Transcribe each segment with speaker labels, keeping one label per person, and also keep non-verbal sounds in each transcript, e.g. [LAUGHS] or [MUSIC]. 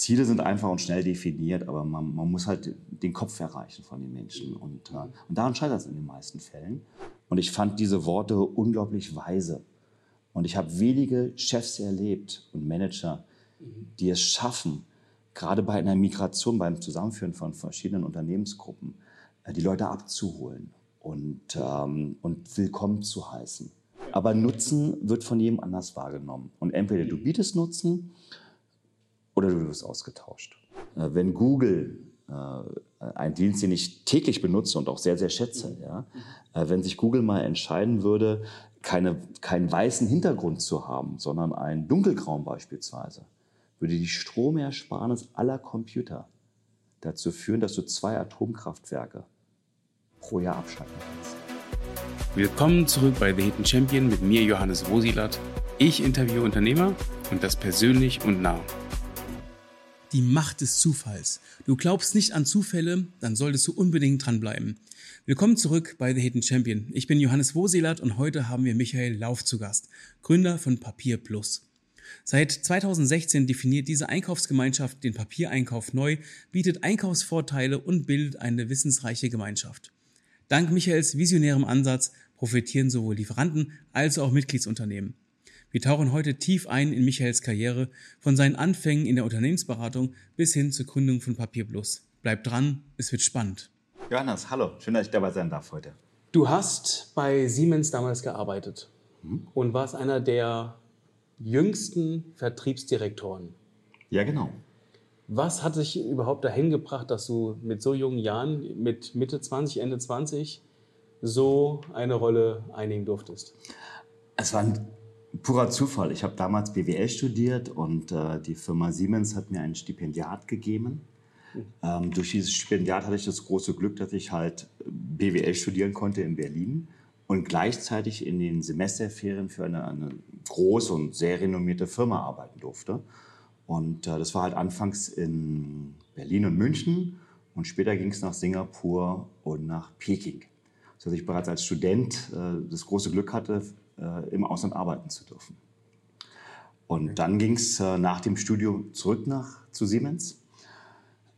Speaker 1: Ziele sind einfach und schnell definiert, aber man, man muss halt den Kopf erreichen von den Menschen. Und, äh, und daran scheitert es in den meisten Fällen. Und ich fand diese Worte unglaublich weise. Und ich habe wenige Chefs erlebt und Manager, die es schaffen, gerade bei einer Migration, beim Zusammenführen von verschiedenen Unternehmensgruppen, äh, die Leute abzuholen und, ähm, und willkommen zu heißen. Aber Nutzen wird von jedem anders wahrgenommen. Und entweder du bietest Nutzen oder du wirst ausgetauscht. Äh, wenn Google, äh, ein Dienst, den ich täglich benutze und auch sehr, sehr schätze, ja, äh, wenn sich Google mal entscheiden würde, keine, keinen weißen Hintergrund zu haben, sondern einen dunkelgrauen beispielsweise, würde die Stromersparnis aller Computer dazu führen, dass du zwei Atomkraftwerke pro Jahr abschalten kannst.
Speaker 2: Willkommen zurück bei The Hidden Champion mit mir, Johannes Rosilat. Ich interviewe Unternehmer und das persönlich und nah.
Speaker 3: Die Macht des Zufalls. Du glaubst nicht an Zufälle, dann solltest du unbedingt dranbleiben. Willkommen zurück bei The Hidden Champion. Ich bin Johannes Woselat und heute haben wir Michael Lauf zu Gast, Gründer von Papier Plus. Seit 2016 definiert diese Einkaufsgemeinschaft den Papiereinkauf neu, bietet Einkaufsvorteile und bildet eine wissensreiche Gemeinschaft. Dank Michaels visionärem Ansatz profitieren sowohl Lieferanten als auch Mitgliedsunternehmen. Wir tauchen heute tief ein in Michaels Karriere, von seinen Anfängen in der Unternehmensberatung bis hin zur Gründung von Papier Plus. Bleibt dran, es wird spannend.
Speaker 1: Johannes, hallo, schön, dass ich dabei sein darf heute.
Speaker 3: Du hast bei Siemens damals gearbeitet hm? und warst einer der jüngsten Vertriebsdirektoren.
Speaker 1: Ja, genau.
Speaker 3: Was hat dich überhaupt dahin gebracht, dass du mit so jungen Jahren, mit Mitte 20, Ende 20, so eine Rolle einnehmen durftest?
Speaker 1: Es war ein purer Zufall. Ich habe damals BWL studiert und äh, die Firma Siemens hat mir ein Stipendiat gegeben. Mhm. Ähm, durch dieses Stipendiat hatte ich das große Glück, dass ich halt BWL studieren konnte in Berlin und gleichzeitig in den Semesterferien für eine, eine große und sehr renommierte Firma arbeiten durfte. Und äh, das war halt anfangs in Berlin und München und später ging es nach Singapur und nach Peking. Sodass ich bereits als Student äh, das große Glück hatte, im Ausland arbeiten zu dürfen. Und dann ging es äh, nach dem Studium zurück nach, zu Siemens,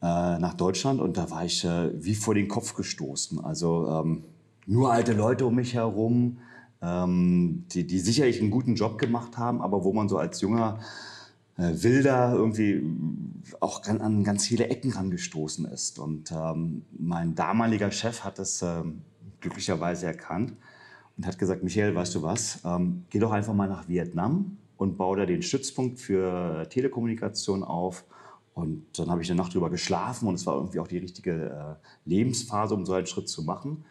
Speaker 1: äh, nach Deutschland und da war ich äh, wie vor den Kopf gestoßen. Also ähm, nur alte Leute um mich herum, ähm, die, die sicherlich einen guten Job gemacht haben, aber wo man so als junger äh, Wilder irgendwie auch an ganz viele Ecken rangestoßen ist. Und ähm, mein damaliger Chef hat es ähm, glücklicherweise erkannt und hat gesagt, Michael, weißt du was, ähm, geh doch einfach mal nach Vietnam und baue da den Stützpunkt für Telekommunikation auf. Und dann habe ich eine Nacht drüber geschlafen und es war irgendwie auch die richtige äh, Lebensphase, um so einen Schritt zu machen.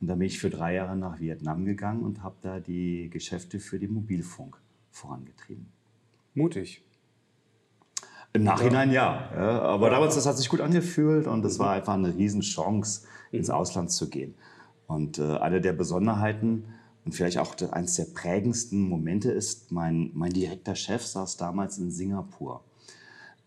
Speaker 1: Und dann bin ich für drei Jahre nach Vietnam gegangen und habe da die Geschäfte für den Mobilfunk vorangetrieben.
Speaker 3: Mutig.
Speaker 1: Im Nachhinein ja. ja. aber ja. damals, das hat sich gut angefühlt und es war einfach eine Riesenchance, ins mhm. Ausland zu gehen. Und äh, eine der Besonderheiten und vielleicht auch eines der prägendsten Momente ist, mein, mein direkter Chef saß damals in Singapur.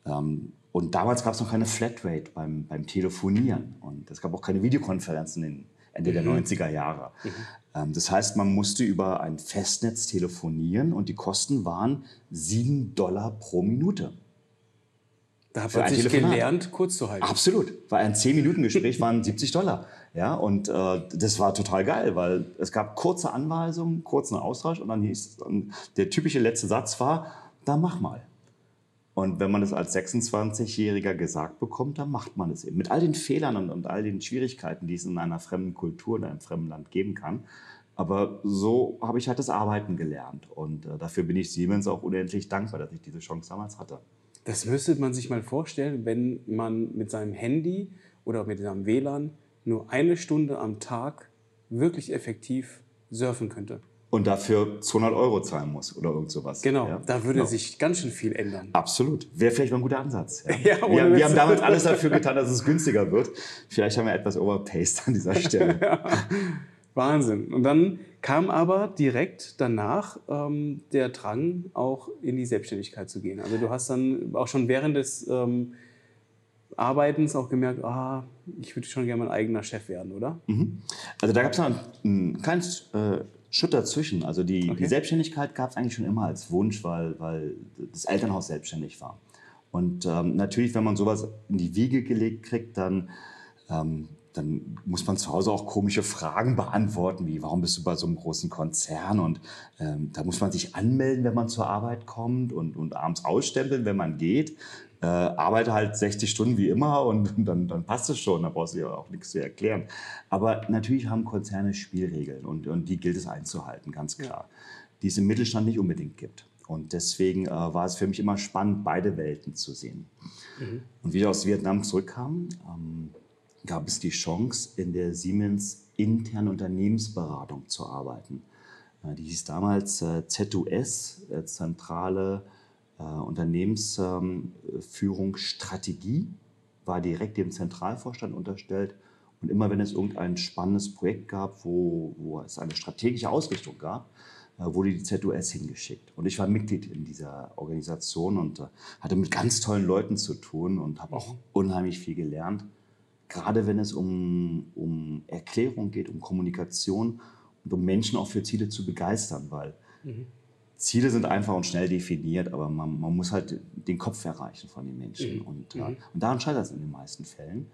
Speaker 1: Ähm, und damals gab es noch keine Flatrate beim, beim Telefonieren. Und es gab auch keine Videokonferenzen in Ende mhm. der 90er Jahre. Mhm. Ähm, das heißt, man musste über ein Festnetz telefonieren und die Kosten waren 7 Dollar pro Minute.
Speaker 3: Da hat man sich gelernt, kurz zu halten.
Speaker 1: Absolut. Weil ein 10-Minuten-Gespräch waren 70 Dollar. Ja, und äh, das war total geil, weil es gab kurze Anweisungen, kurzen Austausch und dann hieß, und der typische letzte Satz war, da mach mal. Und wenn man das als 26-Jähriger gesagt bekommt, dann macht man es eben. Mit all den Fehlern und, und all den Schwierigkeiten, die es in einer fremden Kultur, in einem fremden Land geben kann. Aber so habe ich halt das Arbeiten gelernt. Und äh, dafür bin ich Siemens auch unendlich dankbar, dass ich diese Chance damals hatte.
Speaker 3: Das müsste man sich mal vorstellen, wenn man mit seinem Handy oder mit seinem WLAN nur eine Stunde am Tag wirklich effektiv surfen könnte.
Speaker 1: Und dafür 200 Euro zahlen muss oder irgend sowas.
Speaker 3: Genau, ja? da würde genau. sich ganz schön viel ändern.
Speaker 1: Absolut. Wäre vielleicht mal ein guter Ansatz. Ja? [LAUGHS] ja wir, wir haben damals alles dafür getan, dass es günstiger wird. Vielleicht haben wir etwas overpaced an dieser [LAUGHS] Stelle.
Speaker 3: Wahnsinn. Und dann kam aber direkt danach ähm, der Drang, auch in die Selbstständigkeit zu gehen. Also du hast dann auch schon während des ähm, Arbeitens auch gemerkt, ah, ich würde schon gerne mein eigener Chef werden, oder?
Speaker 1: Mhm. Also da gab es einen kleinen äh, Schritt dazwischen. Also die, okay. die Selbstständigkeit gab es eigentlich schon immer als Wunsch, weil, weil das Elternhaus selbstständig war. Und ähm, natürlich, wenn man sowas in die Wiege gelegt kriegt, dann, ähm, dann muss man zu Hause auch komische Fragen beantworten, wie warum bist du bei so einem großen Konzern? Und ähm, da muss man sich anmelden, wenn man zur Arbeit kommt und, und abends ausstempeln, wenn man geht. Äh, arbeite halt 60 Stunden wie immer und [LAUGHS] dann, dann passt es schon, da brauchst du ja auch nichts zu erklären. Aber natürlich haben Konzerne Spielregeln und, und die gilt es einzuhalten, ganz klar, die es im Mittelstand nicht unbedingt gibt. Und deswegen äh, war es für mich immer spannend, beide Welten zu sehen. Mhm. Und wie ich aus Vietnam zurückkam, ähm, gab es die Chance, in der Siemens internen Unternehmensberatung zu arbeiten. Äh, die hieß damals äh, ZUS, äh, Zentrale Unternehmensführungsstrategie, ähm, war direkt dem Zentralvorstand unterstellt. Und immer wenn es irgendein spannendes Projekt gab, wo, wo es eine strategische Ausrichtung gab, wurde die ZUS hingeschickt. Und ich war Mitglied in dieser Organisation und hatte mit ganz tollen Leuten zu tun und habe auch unheimlich viel gelernt. Gerade wenn es um, um Erklärung geht, um Kommunikation und um Menschen auch für Ziele zu begeistern, weil mhm. Ziele sind einfach und schnell definiert, aber man, man, muss halt den Kopf erreichen von den Menschen. Mhm. Und, äh, und daran scheitert es in den meisten Fällen.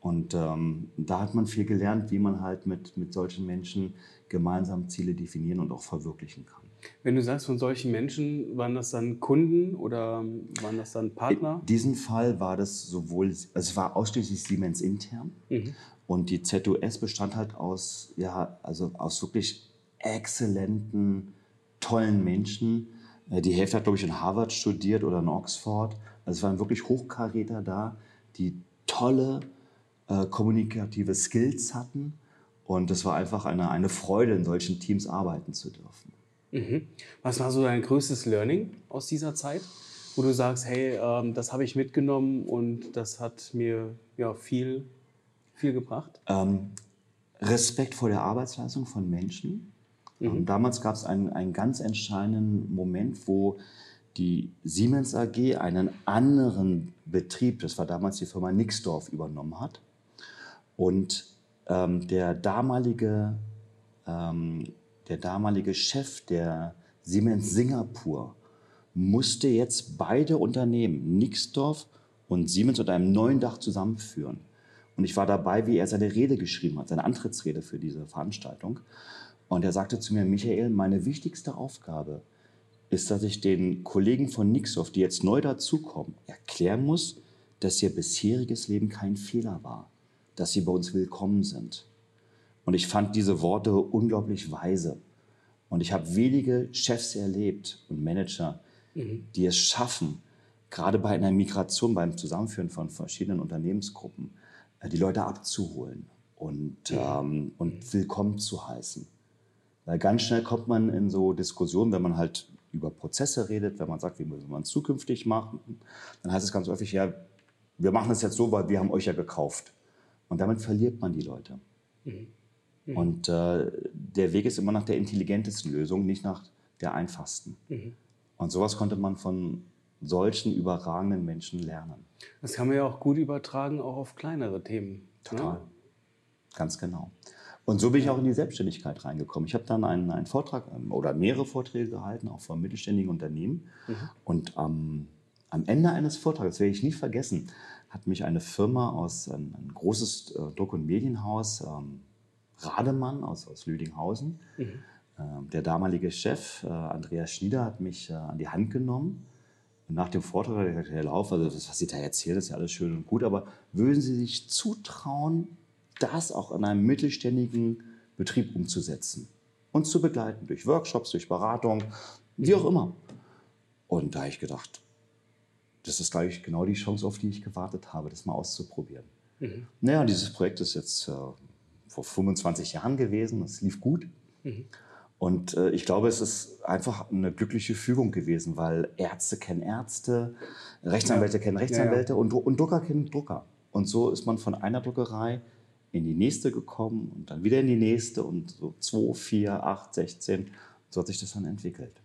Speaker 1: Und ähm, da hat man viel gelernt, wie man halt mit, mit solchen Menschen gemeinsam Ziele definieren und auch verwirklichen kann.
Speaker 3: Wenn du sagst, von solchen Menschen, waren das dann Kunden oder waren das dann Partner?
Speaker 1: In diesem Fall war das sowohl, also es war ausschließlich Siemens intern mhm. und die ZOS bestand halt aus, ja, also aus wirklich exzellenten, tollen Menschen. Äh, die Hälfte hat, glaube ich, in Harvard studiert oder in Oxford. Also es waren wirklich Hochkaräter da, die tolle äh, kommunikative Skills hatten. Und es war einfach eine, eine Freude, in solchen Teams arbeiten zu dürfen.
Speaker 3: Mhm. Was war so dein größtes Learning aus dieser Zeit, wo du sagst, hey, ähm, das habe ich mitgenommen und das hat mir ja, viel, viel gebracht? Ähm,
Speaker 1: Respekt vor der Arbeitsleistung von Menschen. Mhm. damals gab es einen, einen ganz entscheidenden Moment, wo die Siemens AG einen anderen Betrieb, das war damals die Firma Nixdorf, übernommen hat. Und ähm, der, damalige, ähm, der damalige Chef der Siemens Singapur musste jetzt beide Unternehmen, Nixdorf und Siemens, unter einem neuen Dach zusammenführen. Und ich war dabei, wie er seine Rede geschrieben hat, seine Antrittsrede für diese Veranstaltung. Und er sagte zu mir, Michael, meine wichtigste Aufgabe ist, dass ich den Kollegen von Nixdorf, die jetzt neu dazukommen, erklären muss, dass ihr bisheriges Leben kein Fehler war dass sie bei uns willkommen sind. Und ich fand diese Worte unglaublich weise. Und ich habe wenige Chefs erlebt und Manager, mhm. die es schaffen, gerade bei einer Migration, beim Zusammenführen von verschiedenen Unternehmensgruppen, äh, die Leute abzuholen und, mhm. ähm, und willkommen zu heißen. Weil ganz schnell kommt man in so Diskussionen, wenn man halt über Prozesse redet, wenn man sagt, wie müssen wir es zukünftig machen, dann heißt es ganz häufig, ja, wir machen es jetzt so, weil wir haben euch ja gekauft. Und damit verliert man die Leute. Mhm. Mhm. Und äh, der Weg ist immer nach der intelligentesten Lösung, nicht nach der einfachsten. Mhm. Und sowas konnte man von solchen überragenden Menschen lernen.
Speaker 3: Das kann man ja auch gut übertragen, auch auf kleinere Themen. Ne?
Speaker 1: Total. Ne? Ganz genau. Und so bin ich auch in die Selbstständigkeit reingekommen. Ich habe dann einen, einen, Vortrag ähm, oder mehrere Vorträge gehalten, auch von mittelständigen Unternehmen. Mhm. Und ähm, am Ende eines Vortrags, werde ich nie vergessen, hat mich eine Firma aus, ein, ein großes äh, Druck- und Medienhaus, ähm, Rademann aus, aus Lüdinghausen, mhm. ähm, der damalige Chef, äh, Andreas Schnieder, hat mich äh, an die Hand genommen. Und nach dem Vortrag hat er gesagt, Herr Lauf, also das, was Sie da erzählen, ist ja alles schön und gut, aber würden Sie sich zutrauen, das auch in einem mittelständigen Betrieb umzusetzen und zu begleiten durch Workshops, durch Beratung, wie auch immer. Und da habe ich gedacht, das ist, glaube ich, genau die Chance, auf die ich gewartet habe, das mal auszuprobieren. Mhm. Naja, dieses Projekt ist jetzt äh, vor 25 Jahren gewesen, es lief gut. Mhm. Und äh, ich glaube, es ist einfach eine glückliche Fügung gewesen, weil Ärzte kennen Ärzte, Rechtsanwälte ja. kennen Rechtsanwälte ja, ja. Und, und Drucker kennen Drucker. Und so ist man von einer Druckerei in die nächste gekommen und dann wieder in die nächste und so 2, 4, 8, 16. So hat sich das dann entwickelt.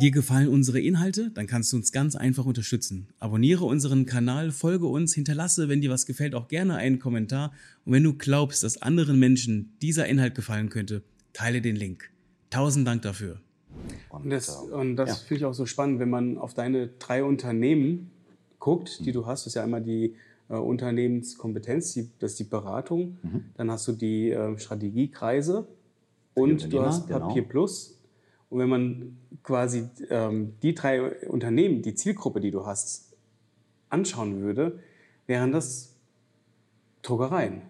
Speaker 4: Dir gefallen unsere Inhalte? Dann kannst du uns ganz einfach unterstützen. Abonniere unseren Kanal, folge uns, hinterlasse, wenn dir was gefällt, auch gerne einen Kommentar. Und wenn du glaubst, dass anderen Menschen dieser Inhalt gefallen könnte, teile den Link. Tausend Dank dafür.
Speaker 3: Und das, und das ja. finde ich auch so spannend, wenn man auf deine drei Unternehmen guckt, die du hast, das ist ja einmal die äh, Unternehmenskompetenz, die, das ist die Beratung, dann hast du die äh, Strategiekreise und du hast Papier
Speaker 1: genau.
Speaker 3: Plus. Und wenn man quasi ähm, die drei Unternehmen, die Zielgruppe, die du hast, anschauen würde, wären das Druckereien.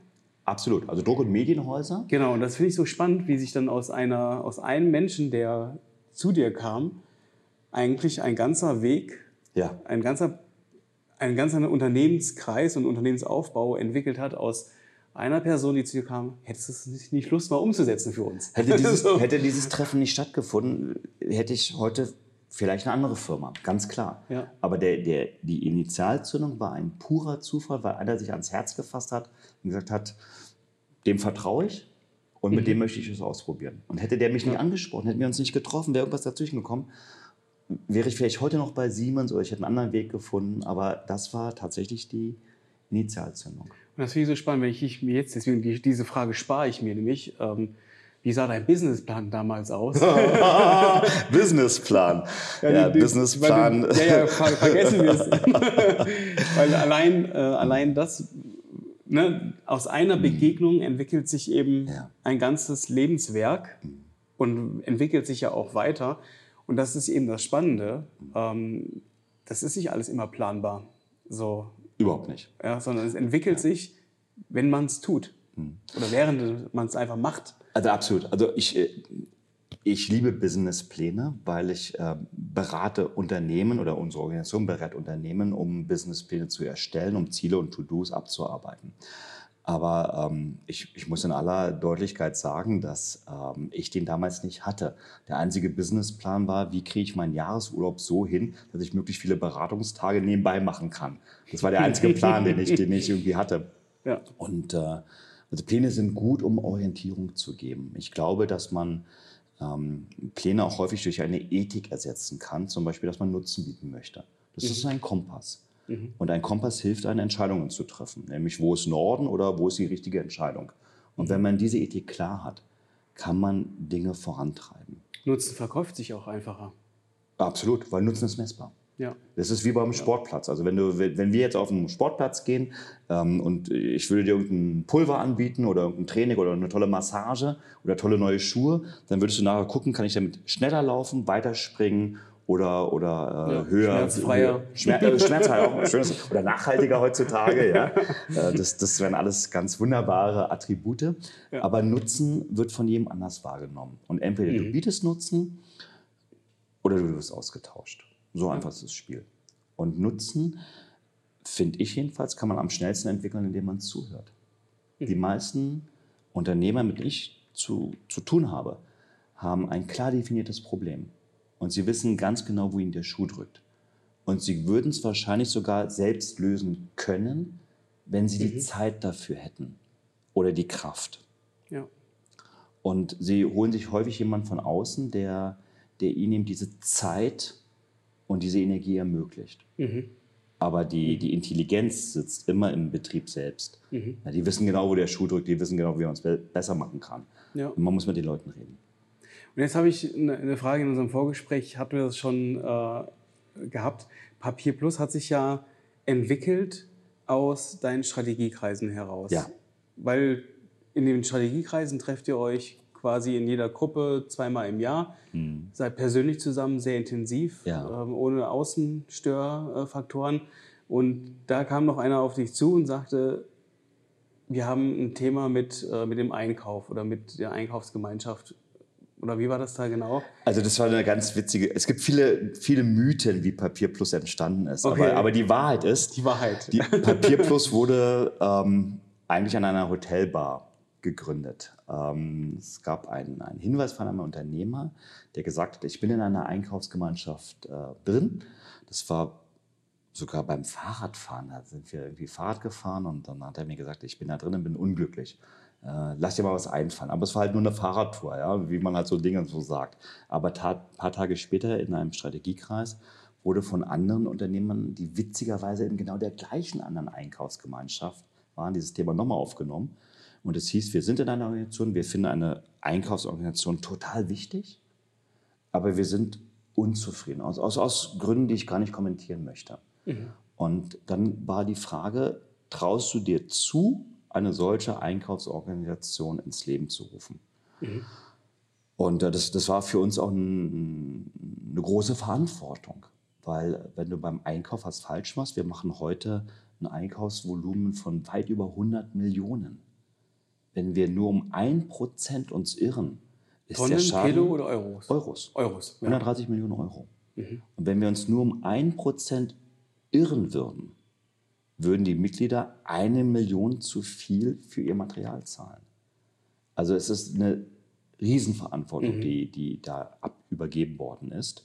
Speaker 1: Absolut. Also Druck- und Medienhäuser.
Speaker 3: Genau, und das finde ich so spannend, wie sich dann aus, einer, aus einem Menschen, der zu dir kam, eigentlich ein ganzer Weg,
Speaker 1: Ja.
Speaker 3: ein ganzer, ein ganzer Unternehmenskreis und Unternehmensaufbau entwickelt hat aus einer Person, die zu dir kam, hättest du es nicht- nicht Lust mal umzusetzen für uns?
Speaker 1: Hätte dieses,
Speaker 3: So. [LAUGHS] [LAUGHS]
Speaker 1: hätte dieses Treffen nicht stattgefunden, hätte ich heute vielleicht eine andere Firma, ganz klar.
Speaker 3: Ja.
Speaker 1: Aber der, der, die Initialzündung war ein purer Zufall, weil einer sich ans Herz gefasst hat und gesagt hat, dem vertraue ich und mit dem möchte ich es ausprobieren. Und hätte der mich nicht angesprochen, hätten wir uns nicht getroffen, wäre irgendwas dazwischen gekommen, wäre ich vielleicht heute noch bei Siemens oder ich hätte einen anderen Weg gefunden. Aber das war tatsächlich die Initialzündung.
Speaker 3: Und das finde ich so spannend, wenn ich, mir jetzt, deswegen die, diese Frage spare ich mir nämlich. Ähm, wie sah dein Businessplan damals aus? [LAUGHS]
Speaker 1: Businessplan. Ja,
Speaker 3: die- die-
Speaker 1: Businessplan.
Speaker 3: Du- ja, ja, ver vergessen wir es. [LAUGHS] [LAUGHS] weil allein, äh, allein das, ne, aus einer Begegnung entwickelt sich eben
Speaker 1: Mhm. Ja. Mhm.
Speaker 3: ein ganzes Lebenswerk und entwickelt sich ja auch weiter. Und das ist eben das Spannende. Ähm, das ist nicht alles immer planbar. So,
Speaker 1: Überhaupt nicht.
Speaker 3: ja, sondern es entwickelt sich, wenn man es tut.
Speaker 1: Mhm.
Speaker 3: Oder während man es einfach macht.
Speaker 1: Also absolut. Also ich, äh, ich liebe Businesspläne, weil ich äh, berate Unternehmen oder unsere Organisation berät Unternehmen, um Businesspläne zu erstellen, um Ziele und To-Dos abzuarbeiten. Aber ähm, ich, ich muss in aller Deutlichkeit sagen, dass ähm, ich den damals nicht hatte. Der einzige Businessplan war, wie kriege ich meinen Jahresurlaub so hin, dass ich möglichst viele Beratungstage nebenbei machen kann. Das war der einzige Plan, den ich, den ich irgendwie hatte. [LAUGHS]
Speaker 3: Ja.
Speaker 1: Und äh, also Pläne sind gut, um Orientierung zu geben. Ich glaube, dass man ähm, Pläne auch häufig durch eine Ethik ersetzen kann, zum Beispiel, dass man Nutzen bieten möchte. Das ist ein Kompass. Und ein Kompass hilft einen, Entscheidungen zu treffen, nämlich wo ist Norden oder wo ist die richtige Entscheidung. Und wenn man diese Ethik klar hat, kann man Dinge vorantreiben.
Speaker 3: Nutzen verkauft sich auch einfacher.
Speaker 1: Absolut, weil Nutzen ist messbar.
Speaker 3: Ja.
Speaker 1: Das ist wie beim Sportplatz. Also wenn, du, wenn wir jetzt auf einen Sportplatz gehen ähm, und ich würde dir irgendein Pulver anbieten oder irgendein Training oder eine tolle Massage oder tolle neue Schuhe, dann würdest du nachher gucken, kann ich damit schneller laufen, weiterspringen oder, oder äh,
Speaker 3: Ja,
Speaker 1: höher.
Speaker 3: schmerzfreier.
Speaker 1: Schmer äh, schmerzfreier [LAUGHS] auch schönes, oder nachhaltiger heutzutage. Ja. Äh, das, das wären alles ganz wunderbare Attribute. Aber Nutzen wird von jedem anders wahrgenommen. Und entweder du bietest Nutzen oder du wirst ausgetauscht. So einfach ist das Spiel. Und Nutzen, finde ich jedenfalls, kann man am schnellsten entwickeln, indem man zuhört. Die meisten Unternehmer, mit denen ich zu, zu tun habe, haben ein klar definiertes Problem. Und sie wissen ganz genau, wo ihnen der Schuh drückt. Und sie würden es wahrscheinlich sogar selbst lösen können, wenn sie die Zeit dafür hätten oder die Kraft.
Speaker 3: Ja.
Speaker 1: Und sie holen sich häufig jemanden von außen, der, der ihnen eben diese Zeit und diese Energie ermöglicht. Aber die, die Intelligenz sitzt immer im Betrieb selbst. Ja, die wissen genau, wo der Schuh drückt, die wissen genau, wie man es be besser machen kann.
Speaker 3: Ja.
Speaker 1: Und man muss mit den Leuten reden.
Speaker 3: Und jetzt habe ich eine Frage in unserem Vorgespräch, hatten wir das schon äh, gehabt. Papier Plus hat sich ja entwickelt aus deinen Strategiekreisen heraus.
Speaker 1: Ja.
Speaker 3: Weil in den Strategiekreisen trefft ihr euch quasi in jeder Gruppe zweimal im Jahr, seid persönlich zusammen, sehr intensiv.
Speaker 1: Ja.
Speaker 3: ähm, ohne Außenstörfaktoren. Und da kam noch einer auf dich zu und sagte, wir haben ein Thema mit, äh, mit dem Einkauf oder mit der Einkaufsgemeinschaft. Oder wie war das da genau?
Speaker 1: Also das war eine ganz witzige, es gibt viele, viele Mythen, wie Papier Plus entstanden ist.
Speaker 3: Okay.
Speaker 1: Aber, aber die Wahrheit ist,
Speaker 3: Die Wahrheit.
Speaker 1: Die [LAUGHS] Papier Plus wurde ähm, eigentlich an einer Hotelbar gegründet. Ähm, es gab einen, einen Hinweis von einem Unternehmer, der gesagt hat, ich bin in einer Einkaufsgemeinschaft äh, drin. Das war sogar beim Fahrradfahren. Da sind wir irgendwie Fahrrad gefahren und dann hat er mir gesagt, ich bin da drin und bin unglücklich. Äh, lass dir mal was einfallen. Aber es war halt nur eine Fahrradtour, ja, wie man halt so Dinge so sagt. Aber ein paar Tage später in einem Strategiekreis wurde von anderen Unternehmern, die witzigerweise in genau der gleichen anderen Einkaufsgemeinschaft waren, dieses Thema nochmal aufgenommen. Und es hieß, wir sind in einer Organisation, wir finden eine Einkaufsorganisation total wichtig, aber wir sind unzufrieden, aus, aus, aus Gründen, die ich gar nicht kommentieren möchte. Und dann war die Frage, traust du dir zu, eine solche Einkaufsorganisation ins Leben zu rufen? Mhm. Und äh, das, das war für uns auch ein, eine große Verantwortung, weil wenn du beim Einkauf was falsch machst, wir machen heute ein Einkaufsvolumen von weit über 100 Millionen. Wenn wir nur um ein Prozent uns irren,
Speaker 3: ist Tonnen, der Schaden Kilo oder Euros?
Speaker 1: Euros.
Speaker 3: Euros.
Speaker 1: Ja. 130 Millionen Euro. Mhm. Und wenn wir uns nur um ein Prozent irren würden, würden die Mitglieder eine Million zu viel für ihr Material zahlen. Also es ist eine Riesenverantwortung, mhm. die, die da ab übergeben worden ist.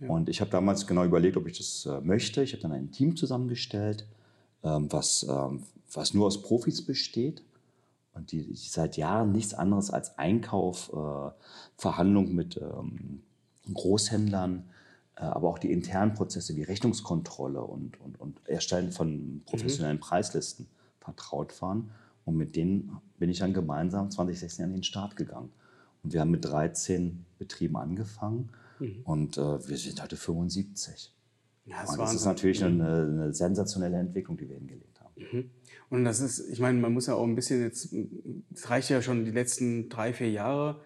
Speaker 1: Ja. Und ich habe damals genau überlegt, ob ich das äh, möchte. Ich habe dann ein Team zusammengestellt, ähm, was, ähm, was nur aus Profis besteht und die, die seit Jahren nichts anderes als Einkauf, äh, Verhandlung mit ähm, Großhändlern, aber auch die internen Prozesse wie Rechnungskontrolle und, und, und Erstellen von professionellen mhm. Preislisten vertraut waren. Und mit denen bin ich dann gemeinsam 2016 an den Start gegangen. Und wir haben mit 13 Betrieben angefangen mhm. und äh, wir sind heute 75. Ja, das, das ist natürlich mhm. eine, eine, sensationelle Entwicklung, die wir hingelegt haben.
Speaker 3: Mhm. Und das ist, ich meine, man muss ja auch ein bisschen jetzt, es reicht ja schon die letzten drei, vier Jahre,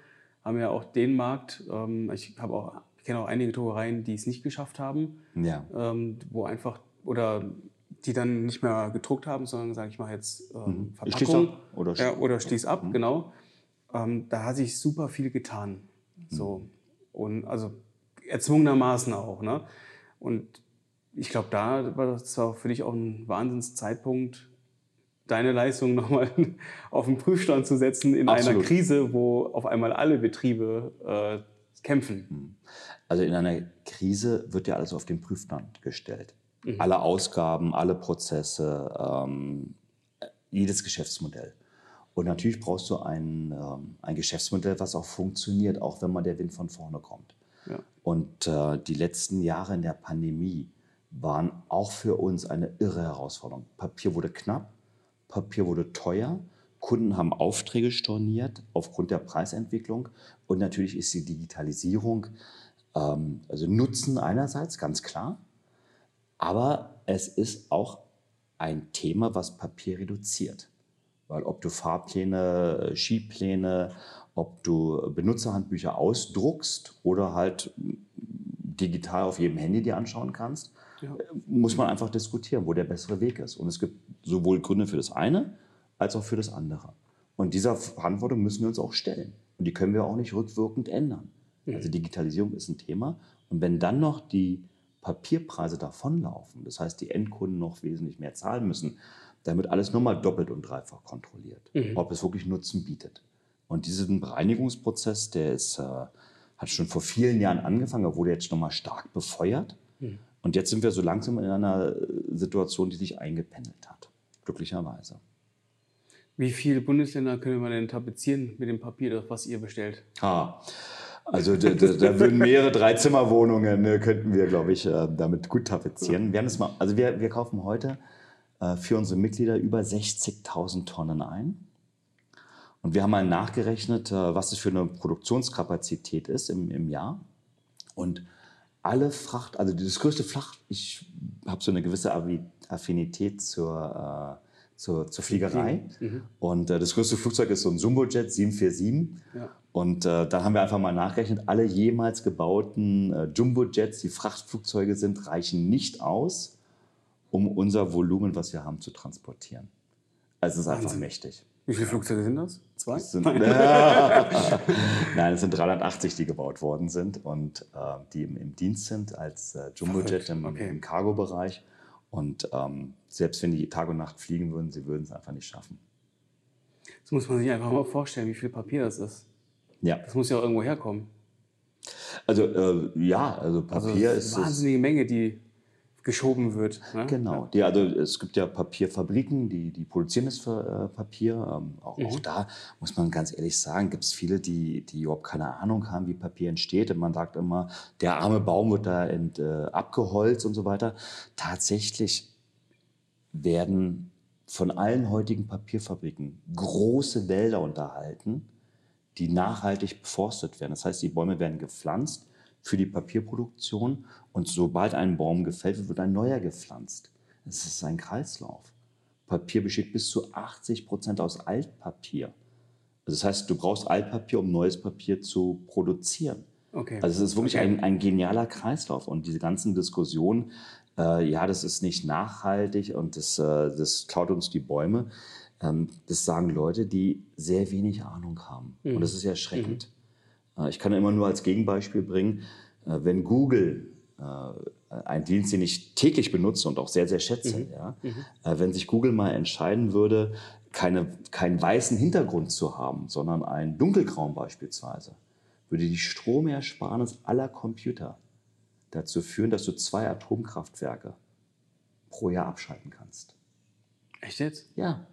Speaker 3: haben ja auch den Markt, ähm, ich habe auch, kenne auch einige Druckereien, die es nicht geschafft haben, ja. ähm, wo einfach, oder die dann nicht mehr gedruckt haben, sondern sage ich mal jetzt ähm, mhm. Verpackung. Oder, ja, oder schließ ab, mhm. genau ähm, da hat sich super viel getan. So. Mhm. Und also erzwungenermaßen auch. Ne? Und ich glaube, da war das war für dich auch ein Wahnsinnszeitpunkt, deine Leistung [LAUGHS] nochmal auf den Prüfstand zu setzen in Absolut. einer Krise, wo auf einmal alle Betriebe äh, kämpfen. Mhm.
Speaker 1: Also in einer Krise wird ja alles auf den Prüfstand gestellt. Mhm. Alle Ausgaben, alle Prozesse, ähm, jedes Geschäftsmodell. Und natürlich brauchst du ein, ähm, ein Geschäftsmodell, was auch funktioniert, auch wenn mal der Wind von vorne kommt. Ja. Und äh, die letzten Jahre in der Pandemie waren auch für uns eine irre Herausforderung. Papier wurde knapp, Papier wurde teuer, Kunden haben Aufträge storniert aufgrund der Preisentwicklung und natürlich ist die Digitalisierung, ähm, also Nutzen einerseits, ganz klar, aber es ist auch ein Thema, was Papier reduziert. Weil ob du Fahrpläne, Skipläne, ob du Benutzerhandbücher ausdruckst oder halt digital auf jedem Handy dir anschauen kannst, ja. Äh, muss man einfach diskutieren, wo der bessere Weg ist. Und es gibt sowohl Gründe für das eine als auch für das andere. Und dieser Verantwortung müssen wir uns auch stellen. Und die können wir auch nicht rückwirkend ändern. Mhm. Also Digitalisierung ist ein Thema. Und wenn dann noch die Papierpreise davonlaufen, das heißt, die Endkunden noch wesentlich mehr zahlen müssen, dann wird alles nochmal doppelt und dreifach kontrolliert, mhm. ob es wirklich Nutzen bietet. Und diesen Bereinigungsprozess, der ist, äh, hat schon vor vielen Jahren angefangen, er wurde jetzt nochmal stark befeuert. Mhm. Und jetzt sind wir so langsam in einer äh, Situation, die sich eingependelt hat, glücklicherweise.
Speaker 3: Wie viele Bundesländer können wir denn tapezieren mit dem Papier, was ihr bestellt?
Speaker 1: Ah, also da, da, da würden mehrere Dreizimmerwohnungen, ne, könnten wir, glaube ich, äh, damit gut tapezieren. Wir, haben das mal, also wir, wir kaufen heute äh, für unsere Mitglieder über 60.000 Tonnen ein. Und wir haben mal nachgerechnet, äh, was das für eine Produktionskapazität ist im, im Jahr. Und alle Fracht, also das größte Fracht, ich habe so eine gewisse Affinität zur, äh, zur, zur Fliegerei. Mhm. Und äh, das größte Flugzeug ist so ein Sumbojet 747. Ja. Und äh, dann haben wir einfach mal nachgerechnet, alle jemals gebauten äh, Jumbojets, die Frachtflugzeuge sind, reichen nicht aus, um unser Volumen, was wir haben, zu transportieren. Also es ist einfach mächtig.
Speaker 3: Wie viele Flugzeuge sind das? Zwei?
Speaker 1: Das sind, [LAUGHS] [LAUGHS] Nein, es sind 380, die gebaut worden sind und äh, die im, im, Dienst sind als äh, Jumbojet im, okay. im Cargo-Bereich. Und ähm, selbst wenn die Tag und Nacht fliegen würden, sie würden es einfach nicht schaffen.
Speaker 3: Das muss man sich einfach mal vorstellen, wie viel Papier das ist. Ja. Das muss ja auch irgendwo herkommen.
Speaker 1: Also äh, ja, also Papier also, ist.
Speaker 3: Eine wahnsinnige Menge, die geschoben wird.
Speaker 1: Ne? Genau. Die, also es gibt ja Papierfabriken, die, die produzieren das äh, Papier. Ähm, auch, mhm. auch, da muss man ganz ehrlich sagen, gibt es viele, die, die überhaupt keine Ahnung haben, wie Papier entsteht. Und man sagt immer, der arme Baum wird da ent, äh, abgeholzt und so weiter. Tatsächlich werden von allen heutigen Papierfabriken große Wälder unterhalten, die nachhaltig beforstet werden. Das heißt, die Bäume werden gepflanzt für die Papierproduktion und sobald ein Baum gefällt wird, wird ein neuer gepflanzt. Es ist ein Kreislauf. Papier besteht bis zu 80 Prozent aus Altpapier. Also das heißt, du brauchst Altpapier, um neues Papier zu produzieren.
Speaker 3: Okay.
Speaker 1: Also es ist wirklich
Speaker 3: Okay.
Speaker 1: ein, ein genialer Kreislauf. Und diese ganzen Diskussionen, äh, ja, das ist nicht nachhaltig und das, äh, das klaut uns die Bäume, ähm, das sagen Leute, die sehr wenig Ahnung haben. Und das ist ja erschreckend. Äh, ich kann immer nur als Gegenbeispiel bringen, äh, wenn Google, äh, ein Dienst, den ich täglich benutze und auch sehr, sehr schätze, ja, äh, wenn sich Google mal entscheiden würde, keine, keinen weißen Hintergrund zu haben, sondern einen dunkelgrauen beispielsweise, würde die Stromersparnis aller Computer dazu führen, dass du zwei Atomkraftwerke pro Jahr abschalten kannst.
Speaker 3: Echt jetzt?
Speaker 1: Ja.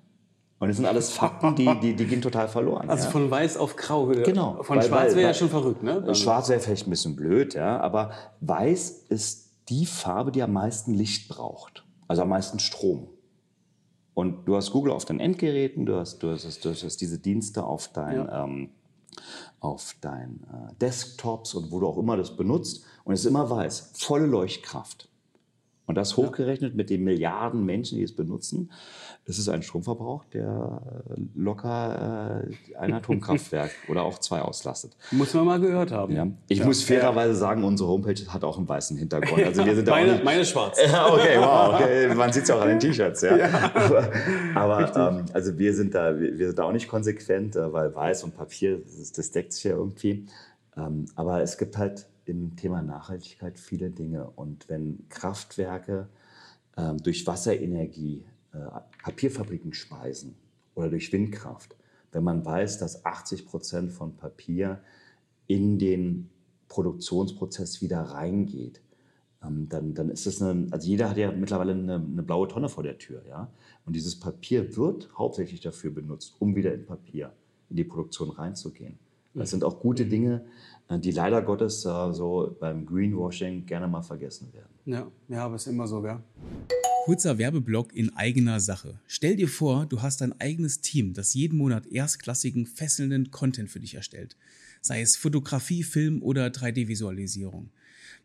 Speaker 1: Und das sind alles Fakten, die, die, die gehen total verloren.
Speaker 3: Also
Speaker 1: ja.
Speaker 3: von weiß auf grau. würde-
Speaker 1: Genau.
Speaker 3: Von
Speaker 1: Weil-
Speaker 3: schwarz wäre ja schon verrückt, ne? Dann-
Speaker 1: Schwarz wäre vielleicht ein bisschen blöd, ja, aber weiß ist die Farbe, die am meisten Licht braucht, also am meisten Strom. Und du hast Google auf deinen Endgeräten, du hast, du hast, du hast diese Dienste auf deinen
Speaker 3: Ja.
Speaker 1: ähm, auf deinen äh, Desktops und wo du auch immer das benutzt und es ist immer weiß, volle Leuchtkraft. Und das hochgerechnet mit den Milliarden Menschen, die es benutzen, das ist ein Stromverbrauch, der äh, locker äh, ein Atomkraftwerk [LAUGHS] oder auch zwei auslastet.
Speaker 3: Muss man mal gehört haben.
Speaker 1: Ja. Ich muss fairerweise sagen, unsere Homepage hat auch einen weißen Hintergrund. Also wir sind
Speaker 3: meine,
Speaker 1: nicht,
Speaker 3: meine ist schwarz.
Speaker 1: ja, okay, wow, okay. [LAUGHS] Man sieht es ja auch an den T-Shirts, ja. [LAUGHS] Aber, aber ähm, also wir sind da, wir, wir sind da auch nicht konsequent, äh, weil Weiß und Papier, das, das deckt sich ja irgendwie. Ähm, aber es gibt halt im Thema Nachhaltigkeit viele Dinge. Und wenn Kraftwerke ähm, durch Wasserenergie äh, Papierfabriken speisen oder durch Windkraft, wenn man weiß, dass 80 Prozent von Papier in den Produktionsprozess wieder reingeht, ähm, dann, dann ist es eine, also jeder hat ja mittlerweile eine, eine blaue Tonne vor der Tür, ja. Und dieses Papier wird hauptsächlich dafür benutzt, um wieder in Papier in die Produktion reinzugehen. Das sind auch gute Dinge, die leider Gottes äh, so beim Greenwashing gerne mal vergessen werden.
Speaker 3: Ja, ja, aber ist immer so, gell?
Speaker 4: Kurzer Werbeblock in eigener Sache. Stell dir vor, du hast ein eigenes Team, das jeden Monat erstklassigen, fesselnden Content für dich erstellt. Sei es Fotografie, Film oder 3D-Visualisierung.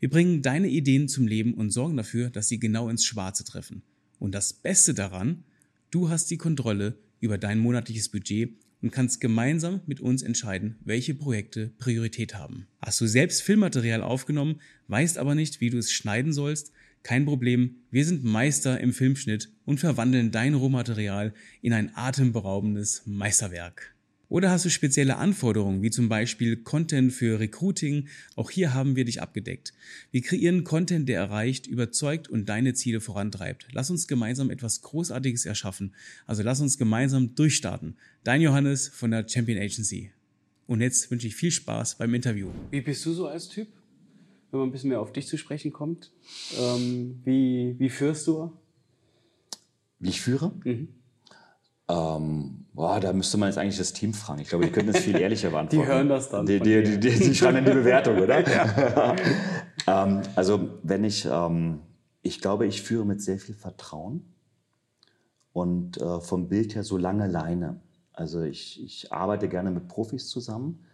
Speaker 4: Wir bringen deine Ideen zum Leben und sorgen dafür, dass sie genau ins Schwarze treffen. Und das Beste daran, du hast die Kontrolle über dein monatliches Budget und kannst gemeinsam mit uns entscheiden, welche Projekte Priorität haben. Hast du selbst Filmmaterial aufgenommen, weißt aber nicht, wie du es schneiden sollst? Kein Problem, wir sind Meister im Filmschnitt und verwandeln dein Rohmaterial in ein atemberaubendes Meisterwerk. Oder hast du spezielle Anforderungen, wie zum Beispiel Content für Recruiting? Auch hier haben wir dich abgedeckt. Wir kreieren Content, der erreicht, überzeugt und deine Ziele vorantreibt. Lass uns gemeinsam etwas Großartiges erschaffen. Also lass uns gemeinsam durchstarten. Dein Johannes von der Champion Agency. Und jetzt wünsche ich viel Spaß beim Interview.
Speaker 3: Wie bist du so als Typ? Wenn man ein bisschen mehr auf dich zu sprechen kommt. Ähm, wie, wie führst du?
Speaker 1: Wie ich führe? Ähm, boah, da müsste man jetzt eigentlich das Team fragen. Ich glaube, die könnten es viel ehrlicher [LAUGHS] beantworten.
Speaker 3: hören das dann
Speaker 1: Die, die, die, die, die schreiben dann die Bewertung, oder? [LAUGHS] [LAUGHS] ähm, also, wenn ich, ähm, ich glaube, ich führe mit sehr viel Vertrauen und äh, vom Bild her so lange Leine. Also, ich, ich arbeite gerne mit Profis zusammen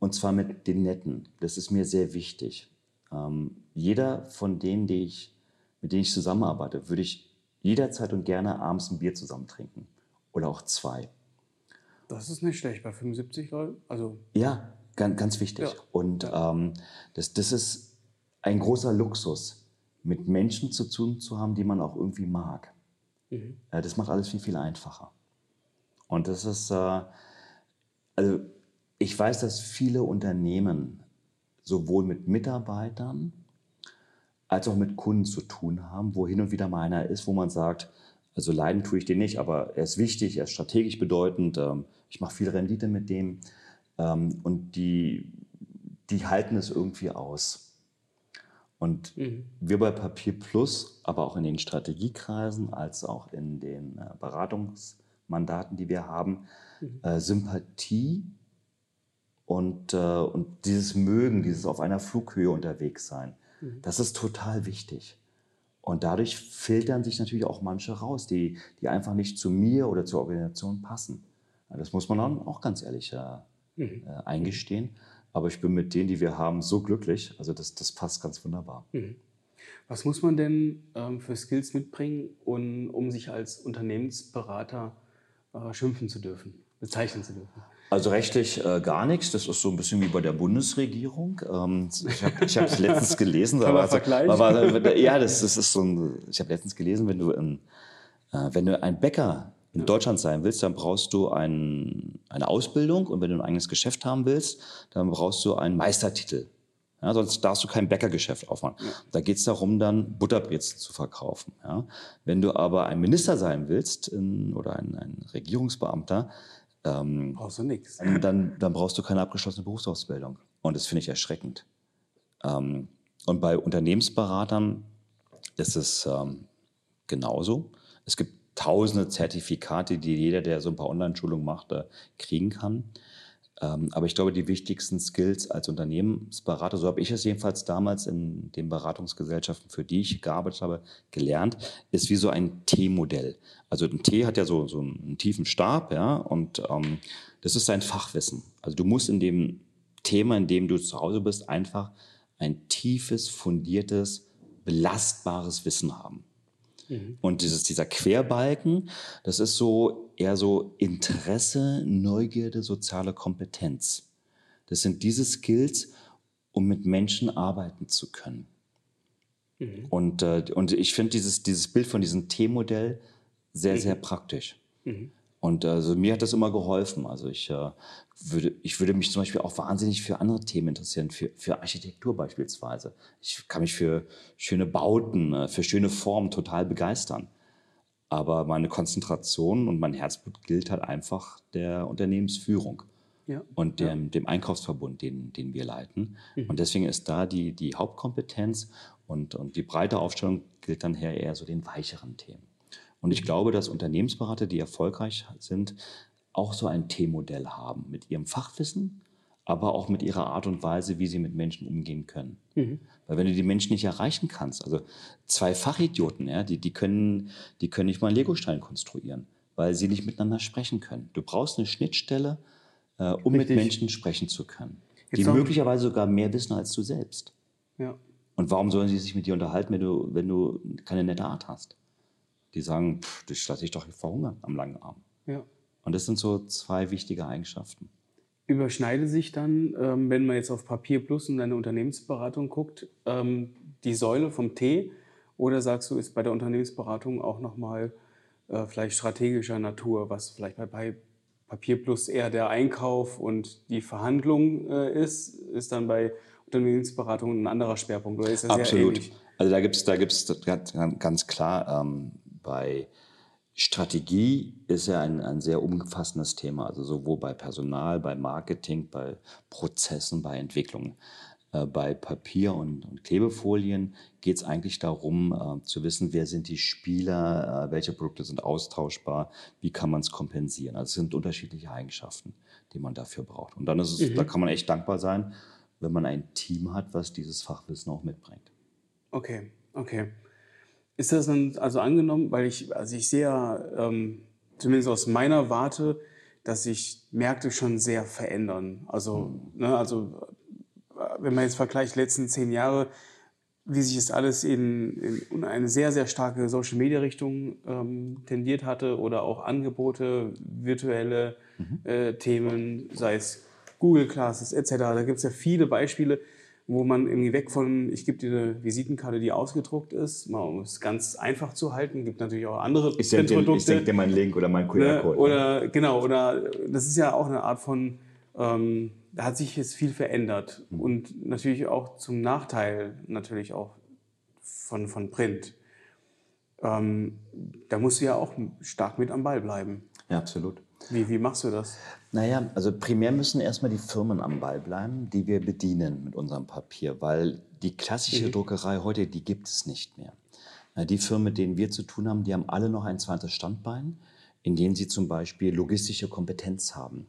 Speaker 1: und zwar mit den Netten. Das ist mir sehr wichtig. Ähm, jeder von denen, die ich, mit denen ich zusammenarbeite, würde ich jederzeit und gerne abends ein Bier zusammen trinken. Oder auch zwei.
Speaker 3: Das ist nicht schlecht bei 75 Leuten. Also,
Speaker 1: Ja, ganz, ganz wichtig.
Speaker 3: Ja.
Speaker 1: Und ähm, das, das ist ein großer Luxus, mit Menschen zu tun zu haben, die man auch irgendwie mag.
Speaker 3: Mhm.
Speaker 1: Das macht alles viel, viel einfacher. Und das ist, äh, also ich weiß, dass viele Unternehmen sowohl mit Mitarbeitern als auch mit Kunden zu tun haben, wo hin und wieder mal einer ist, wo man sagt, also leiden tue ich den nicht, aber er ist wichtig, er ist strategisch bedeutend, ähm, ich mache viel Rendite mit dem ähm, und die, die halten es irgendwie aus. Und wir bei Papier Plus, aber auch in den Strategiekreisen, als auch in den äh, Beratungsmandaten, die wir haben, äh, Sympathie und, äh, und dieses Mögen, dieses auf einer Flughöhe unterwegs sein, das ist total wichtig. Und dadurch filtern sich natürlich auch manche raus, die, die einfach nicht zu mir oder zur Organisation passen. Das muss man dann auch ganz ehrlich äh, äh, eingestehen. Aber ich bin mit denen, die wir haben, so glücklich. Also das, das passt ganz wunderbar.
Speaker 3: Was muss man denn ähm, für Skills mitbringen, um, um sich als Unternehmensberater äh, schimpfen zu dürfen, bezeichnen zu dürfen?
Speaker 1: Also rechtlich äh, gar nichts. Das ist so ein bisschen wie bei der Bundesregierung. Ähm, ich habe es [LAUGHS] letztens gelesen.
Speaker 3: Toller
Speaker 1: war,
Speaker 3: Vergleich.
Speaker 1: War, war, ja, das, das, ist so ein. Ich habe letztens gelesen, wenn du, in, äh, wenn du ein Bäcker in. Deutschland sein willst, dann brauchst du ein, eine Ausbildung und wenn du ein eigenes Geschäft haben willst, dann brauchst du einen Meistertitel. Ja, sonst darfst du kein Bäckergeschäft aufmachen. Ja. Da geht es darum, dann Butterbrezel zu verkaufen. Ja. Wenn du aber ein Minister sein willst in, oder ein, ein Regierungsbeamter,
Speaker 3: ähm, brauchst du nichts.
Speaker 1: Dann, dann brauchst du keine abgeschlossene Berufsausbildung. Und das finde ich erschreckend. Ähm, und bei Unternehmensberatern ist es ähm, genauso. Es gibt tausende Zertifikate, die jeder, der so ein paar Online-Schulungen macht, äh, kriegen kann. Ähm, aber ich glaube, die wichtigsten Skills als Unternehmensberater, so habe ich es jedenfalls damals in den Beratungsgesellschaften, für die ich gearbeitet habe, gelernt, ist wie so ein T-Modell. Also ein T hat ja so, so einen tiefen Stab, ja, und ähm, das ist sein Fachwissen. Also du musst in dem Thema, in dem du zu Hause bist, einfach ein tiefes, fundiertes, belastbares Wissen haben. Mhm. Und dieses, dieser Querbalken, das ist so eher so Interesse, Neugierde, soziale Kompetenz. Das sind diese Skills, um mit Menschen arbeiten zu können. Mhm. Und, äh, und ich finde dieses, dieses Bild von diesem T-Modell sehr, mhm. sehr praktisch. Mhm. Und also mir hat das immer geholfen. Also ich, äh, würde, ich würde mich zum Beispiel auch wahnsinnig für andere Themen interessieren, für, für Architektur beispielsweise. Ich kann mich für schöne Bauten, äh, für schöne Formen total begeistern. Aber meine Konzentration und mein Herzblut gilt halt einfach der Unternehmensführung ja. und dem, dem Einkaufsverbund, den, den wir leiten. Mhm. Und deswegen ist da die, die Hauptkompetenz und, und die breite Aufstellung gilt dann eher so den weicheren Themen. Und ich glaube, dass Unternehmensberater, die erfolgreich sind, auch so ein T-Modell haben mit ihrem Fachwissen, aber auch mit ihrer Art und Weise, wie sie mit Menschen umgehen können. Mhm. Weil wenn du die Menschen nicht erreichen kannst, also zwei Fachidioten, ja, die, die, können, die können nicht mal einen Legostein konstruieren, weil sie nicht miteinander sprechen können. Du brauchst eine Schnittstelle, äh, um Richtig. mit Menschen sprechen zu können, Jetzt die möglicherweise sogar mehr wissen als du selbst. Ja. Und warum sollen sie sich mit dir unterhalten, wenn du, wenn du keine nette Art hast? die sagen, pff, das lasse ich doch verhungern am langen Arm. Ja. Und das sind so zwei wichtige Eigenschaften.
Speaker 3: Überschneide sich dann, ähm, wenn man jetzt auf Papier Plus und deine Unternehmensberatung guckt, ähm, die Säule vom T? Oder sagst du, ist bei der Unternehmensberatung auch nochmal äh, vielleicht strategischer Natur, was vielleicht bei, bei Papier Plus eher der Einkauf und die Verhandlung äh, ist, ist dann bei Unternehmensberatung ein anderer Schwerpunkt? Oder ist
Speaker 1: das Absolut. Also da gibt es da gibt's ganz, ganz klar ähm, bei Strategie ist ja ein, ein sehr umfassendes Thema, also sowohl bei Personal, bei Marketing, bei Prozessen, bei Entwicklungen. Äh, bei Papier und, und Klebefolien geht es eigentlich darum, äh, zu wissen, wer sind die Spieler, äh, welche Produkte sind austauschbar, wie kann man es kompensieren. Also es sind unterschiedliche Eigenschaften, die man dafür braucht. Und dann ist es, mhm. da kann man echt dankbar sein, wenn man ein Team hat, was dieses Fachwissen auch mitbringt.
Speaker 3: Okay, okay. Ist das dann also angenommen, weil ich, also ich sehe ähm, zumindest aus meiner Warte, dass sich Märkte schon sehr verändern. Also, mhm. ne, also wenn man jetzt vergleicht, letzten zehn Jahre, wie sich das alles in, in eine sehr, sehr starke Social-Media-Richtung ähm, tendiert hatte oder auch Angebote, virtuelle mhm. äh, Themen, sei es Google Classes etc. Da gibt es ja viele Beispiele wo man irgendwie weg von, ich gebe dir eine Visitenkarte, die ausgedruckt ist, mal um es ganz einfach zu halten, gibt natürlich auch andere
Speaker 1: ich Produkte. Ich senke dir meinen Link oder meinen QR-Code.
Speaker 3: Ne? Oder genau, oder das ist ja auch eine Art von, ähm, da hat sich jetzt viel verändert mhm. und natürlich auch zum Nachteil natürlich auch von, von Print. Ähm, da musst du ja auch stark mit am Ball bleiben.
Speaker 1: Ja, absolut.
Speaker 3: Wie, wie machst du das?
Speaker 1: Naja, also primär müssen erstmal die Firmen am Ball bleiben, die wir bedienen mit unserem Papier, weil die klassische mhm. Druckerei heute, die gibt es nicht mehr. Die Firmen, mit denen wir zu tun haben, die haben alle noch ein zweites Standbein, in denen sie zum Beispiel logistische Kompetenz haben.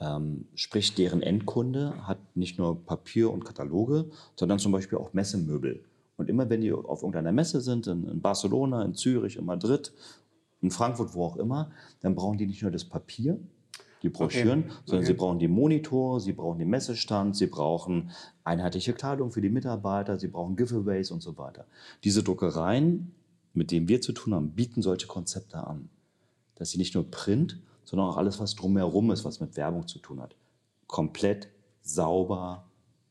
Speaker 1: Ähm, sprich, deren Endkunde hat nicht nur Papier und Kataloge, sondern zum Beispiel auch Messemöbel. Und immer wenn die auf irgendeiner Messe sind, in, in Barcelona, in Zürich, in Madrid in Frankfurt, wo auch immer, dann brauchen die nicht nur das Papier, die Broschüren, okay. sondern okay. sie brauchen die Monitor, sie brauchen den Messestand, sie brauchen einheitliche Kleidung für die Mitarbeiter, sie brauchen Giveaways und so weiter. Diese Druckereien, mit denen wir zu tun haben, bieten solche Konzepte an. Dass sie nicht nur Print, sondern auch alles, was drumherum ist, was mit Werbung zu tun hat, komplett sauber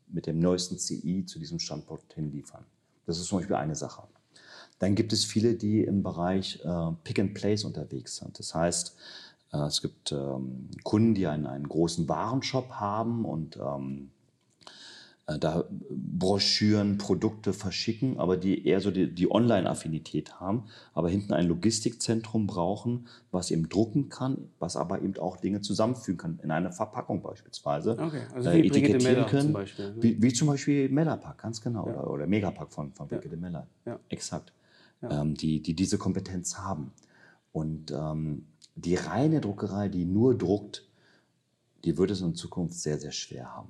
Speaker 1: mit dem neuesten CI zu diesem Standort hinliefern. Das ist zum Beispiel eine Sache. Dann gibt es viele, die im Bereich äh, Pick and Place unterwegs sind. Das heißt, äh, es gibt ähm, Kunden, die einen, einen großen Warenshop haben und ähm, äh, da Broschüren, Produkte verschicken, aber die eher so die, die Online-Affinität haben, aber hinten ein Logistikzentrum brauchen, was eben drucken kann, was aber eben auch Dinge zusammenfügen kann, in einer Verpackung beispielsweise.
Speaker 3: Okay, also wie äh, Brigitte Meller können, zum Beispiel.
Speaker 1: Ne? Wie, wie, zum Beispiel Mellerpack, ganz genau, ja. oder, oder Megapack von, von Brigitte ja. Meller. Ja. Exakt. Ja. Ähm, die, die diese Kompetenz haben. Und ähm, die reine Druckerei, die nur druckt, die wird es in Zukunft sehr, sehr schwer haben.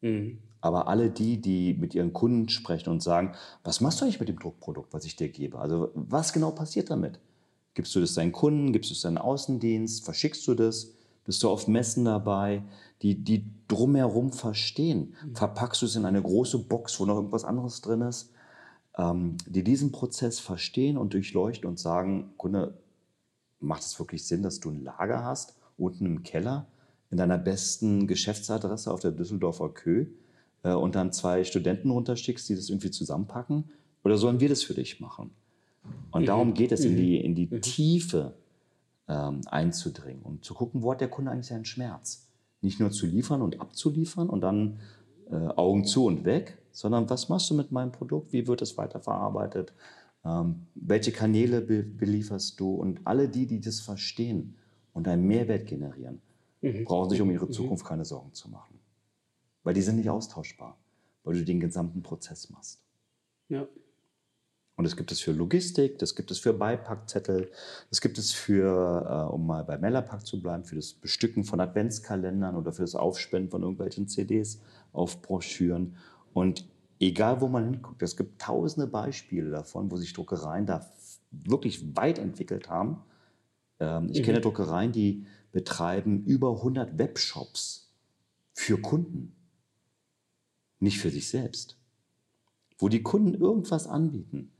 Speaker 1: Mhm. Aber alle die, die mit ihren Kunden sprechen und sagen, was machst du eigentlich mit dem Druckprodukt, was ich dir gebe? Also was genau passiert damit? Gibst du das deinen Kunden? Gibst du es deinen Außendienst? Verschickst du das? Bist du auf Messen dabei? Die, die drumherum verstehen. Mhm. Verpackst du es in eine große Box, wo noch irgendwas anderes drin ist? Ähm, die diesen Prozess verstehen und durchleuchten und sagen, Kunde, macht es wirklich Sinn, dass du ein Lager hast, unten im Keller, in deiner besten Geschäftsadresse auf der Düsseldorfer Kö äh, und dann zwei Studenten runterschickst, die das irgendwie zusammenpacken? Oder sollen wir das für dich machen? Und mhm. darum geht es, in die, mhm. in die mhm. Tiefe ähm, einzudringen und zu gucken, wo hat der Kunde eigentlich seinen Schmerz? Nicht nur zu liefern und abzuliefern und dann äh, Augen zu und weg, sondern was machst du mit meinem Produkt? Wie wird es weiterverarbeitet? Ähm, welche Kanäle be belieferst du? Und alle die, die das verstehen und einen Mehrwert generieren, mhm. brauchen sich um ihre mhm. Zukunft keine Sorgen zu machen. Weil die sind nicht austauschbar, weil du den gesamten Prozess machst.
Speaker 3: Ja.
Speaker 1: Und das gibt es für Logistik, das gibt es für Beipackzettel, das gibt es für, äh, um mal bei Mellerpack zu bleiben, für das Bestücken von Adventskalendern oder für das Aufspenden von irgendwelchen CDs auf Broschüren. Und egal wo man hinguckt, es gibt tausende Beispiele davon, wo sich Druckereien da wirklich weit entwickelt haben. Ähm, ich mhm. kenne Druckereien, die betreiben über 100 Webshops für Kunden, nicht für sich selbst, wo die Kunden irgendwas anbieten.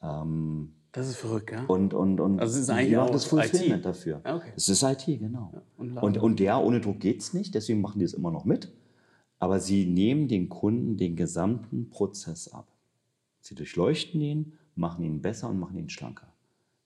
Speaker 3: Ähm, das ist verrückt, ja.
Speaker 1: Und, und, und
Speaker 3: also es ist eigentlich auch
Speaker 1: das Fulfillment dafür.
Speaker 3: Ja, okay.
Speaker 1: Es ist IT, genau.
Speaker 3: Ja,
Speaker 1: und, und, und ja, ohne Druck geht es nicht, deswegen machen die es immer noch mit. Aber sie nehmen den Kunden den gesamten Prozess ab. Sie durchleuchten ihn, machen ihn besser und machen ihn schlanker.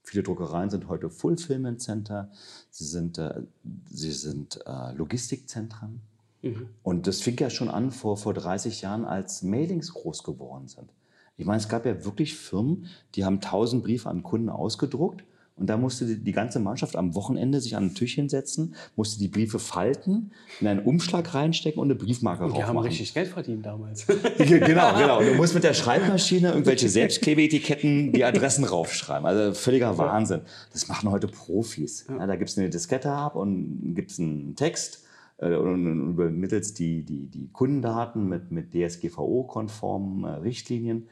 Speaker 1: Viele Druckereien sind heute Fulfillment Center, sie sind, äh, sie sind äh, Logistikzentren. Mhm. Und das fing ja schon an vor, vor 30 Jahren, als Mailings groß geworden sind. Ich meine, es gab ja wirklich Firmen, die haben 1000 Briefe an Kunden ausgedruckt und da musste die, ganze Mannschaft am Wochenende sich an einen Tisch hinsetzen, musste die Briefe falten, in einen Umschlag reinstecken und eine Briefmarke
Speaker 3: und
Speaker 1: drauf
Speaker 3: Die haben richtig Geld verdient damals. [LAUGHS]
Speaker 1: genau, genau. Und du musst mit der Schreibmaschine irgendwelche Selbstklebeetiketten die Adressen raufschreiben. Also völliger Wahnsinn. Das machen heute Profis. Ja, da gibst du eine Diskette ab und gibst einen Text äh, und übermittelst die, die, die Kundendaten mit, mit DSGVO-konformen äh, Richtlinien.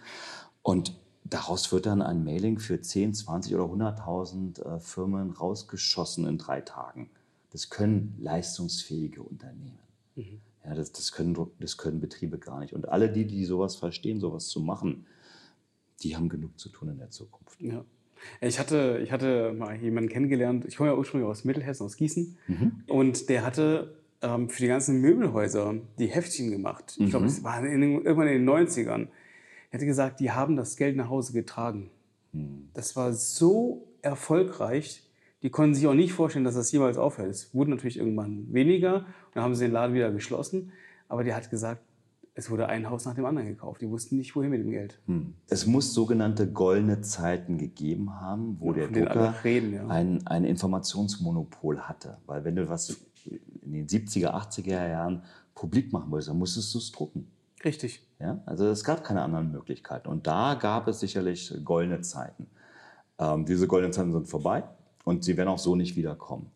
Speaker 1: Und daraus wird dann ein Mailing für 10, 20 oder 100.000 äh, Firmen rausgeschossen in drei Tagen. Das können leistungsfähige Unternehmen. Mhm. Ja, das, das, können, das können Betriebe gar nicht. Und alle die, die sowas verstehen, sowas zu machen, die haben genug zu tun in der Zukunft.
Speaker 3: Ja. Ich hatte, ich hatte mal jemanden kennengelernt, ich komme ja ursprünglich aus Mittelhessen, aus Gießen, mhm. und der hatte ähm, für die ganzen Möbelhäuser die Heftchen gemacht. Ich glaube, es mhm. war in, irgendwann in den 90ern hätte gesagt, die haben das Geld nach Hause getragen. Hm. Das war so erfolgreich, die konnten sich auch nicht vorstellen, dass das jemals aufhört. Es wurde natürlich irgendwann weniger und dann haben sie den Laden wieder geschlossen. Aber der hat gesagt, es wurde ein Haus nach dem anderen gekauft. Die wussten nicht, wohin mit dem Geld. Hm.
Speaker 1: Es muss sogenannte goldene Zeiten gegeben haben, wo ja, der Drucker
Speaker 3: reden, ja.
Speaker 1: ein, ein Informationsmonopol hatte. Weil wenn du was in den 70er, 80er Jahren publik machen wolltest, dann musstest du es drucken.
Speaker 3: Richtig.
Speaker 1: Ja? Also es gab keine anderen Möglichkeiten. Und da gab es sicherlich goldene Zeiten. Ähm, diese goldenen Zeiten sind vorbei und sie werden auch so nicht wiederkommen.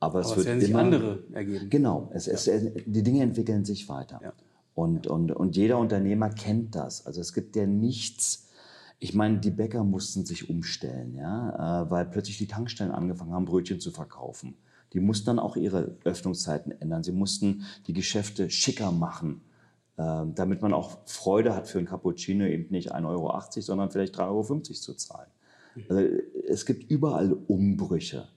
Speaker 1: Aber,
Speaker 3: es,
Speaker 1: Aber es
Speaker 3: werden sich andere ergeben.
Speaker 1: Genau, es, ja. es, die Dinge entwickeln sich weiter. Ja. Und, und, und jeder Unternehmer kennt das. Also es gibt ja nichts, ich meine, die Bäcker mussten sich umstellen, ja, äh, weil plötzlich die Tankstellen angefangen haben, Brötchen zu verkaufen. Die mussten dann auch ihre Öffnungszeiten ändern. Sie mussten die Geschäfte schicker machen, damit man auch Freude hat für ein Cappuccino, eben nicht 1,80 Euro, sondern vielleicht 3,50 Euro zu zahlen. Also, es gibt überall Umbrüche.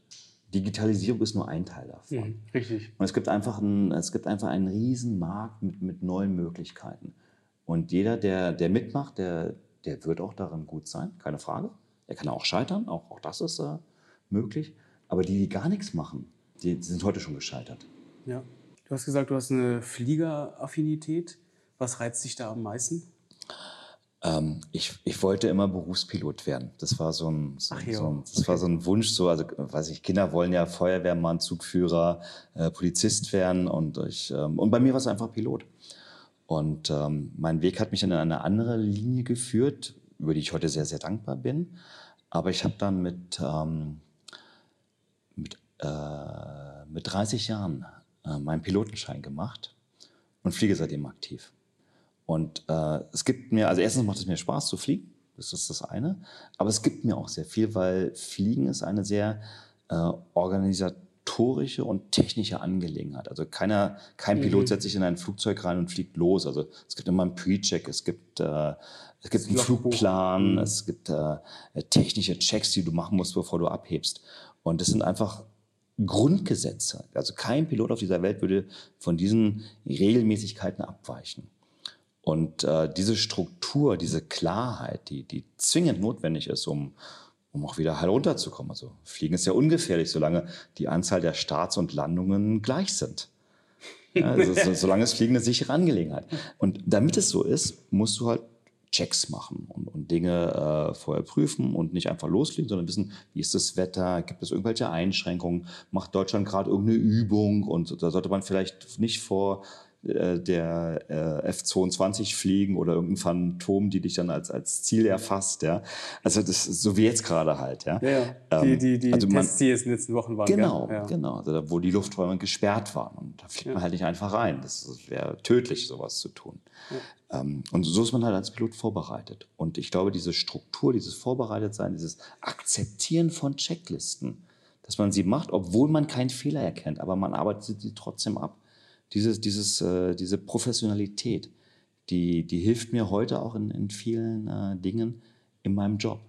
Speaker 1: Digitalisierung ist nur ein Teil davon.
Speaker 3: Mhm, richtig.
Speaker 1: Und es gibt einfach einen, es gibt einfach einen riesen Markt mit, mit neuen Möglichkeiten. Und jeder, der, der mitmacht, der, der wird auch darin gut sein, keine Frage. Er kann auch scheitern, auch, auch das ist äh, möglich. Aber die, die gar nichts machen, die, die sind heute schon gescheitert.
Speaker 3: Ja. Du hast gesagt, du hast eine Fliegeraffinität. Was reizt dich da am meisten?
Speaker 1: Ähm, ich, ich wollte immer Berufspilot werden. Das war so ein, so,
Speaker 3: Ach,
Speaker 1: so ein, das war so ein Wunsch. So, also, weiß ich, Kinder wollen ja Feuerwehrmann, Zugführer, äh, Polizist werden und ich, ähm, und bei mir war es einfach Pilot. Und ähm, mein Weg hat mich in eine andere Linie geführt, über die ich heute sehr, sehr dankbar bin. Aber ich habe dann mit, ähm, mit, äh, mit 30 Jahren äh, meinen Pilotenschein gemacht und fliege seitdem aktiv. Und äh, es gibt mir, also erstens macht es mir Spaß zu fliegen, das ist das eine, aber es gibt mir auch sehr viel, weil Fliegen ist eine sehr äh, organisatorische und technische Angelegenheit. Also keiner, kein Pilot setzt sich in ein Flugzeug rein und fliegt los. Also es gibt immer einen Pre-Check, es gibt, äh, es gibt einen. Flugplan, es gibt äh, technische Checks, die du machen musst, bevor du abhebst. Und das sind einfach Grundgesetze. Also kein Pilot auf dieser Welt würde von diesen Regelmäßigkeiten abweichen. Und äh, diese Struktur, diese Klarheit, die, die zwingend notwendig ist, um, um auch wieder heil runterzukommen. Also Fliegen ist ja ungefährlich, solange die Anzahl der Starts und Landungen gleich sind. Ja, also, so, [LAUGHS] solange es Fliegen eine sichere Angelegenheit. Und damit es so ist, musst du halt Checks machen und, und Dinge äh, vorher prüfen und nicht einfach loslegen, sondern wissen, wie ist das Wetter, gibt es irgendwelche Einschränkungen, macht Deutschland gerade irgendeine Übung und da sollte man vielleicht nicht vor äh, der äh, F-22 fliegen oder irgendein Phantom, die dich dann als, als Ziel erfasst. Ja? Also das ist so wie jetzt gerade halt. Ja,
Speaker 3: Ja, ja.
Speaker 1: Ähm,
Speaker 3: die die, die
Speaker 1: also man-
Speaker 3: Tests, die jetzt in den letzten Wochen waren.
Speaker 1: Genau?
Speaker 3: Ja.
Speaker 1: genau. Also da, wo die Lufträume gesperrt waren. Und da fliegt man halt nicht einfach rein. Das wäre tödlich, sowas zu tun. Ähm, und so ist man halt als Pilot vorbereitet. Und ich glaube, diese Struktur, dieses Vorbereitetsein, dieses Akzeptieren von Checklisten, dass man sie macht, obwohl man keinen Fehler erkennt, aber man arbeitet sie trotzdem ab. Dieses, dieses, äh, diese Professionalität, die, die hilft mir heute auch in, in vielen äh, Dingen in meinem Job.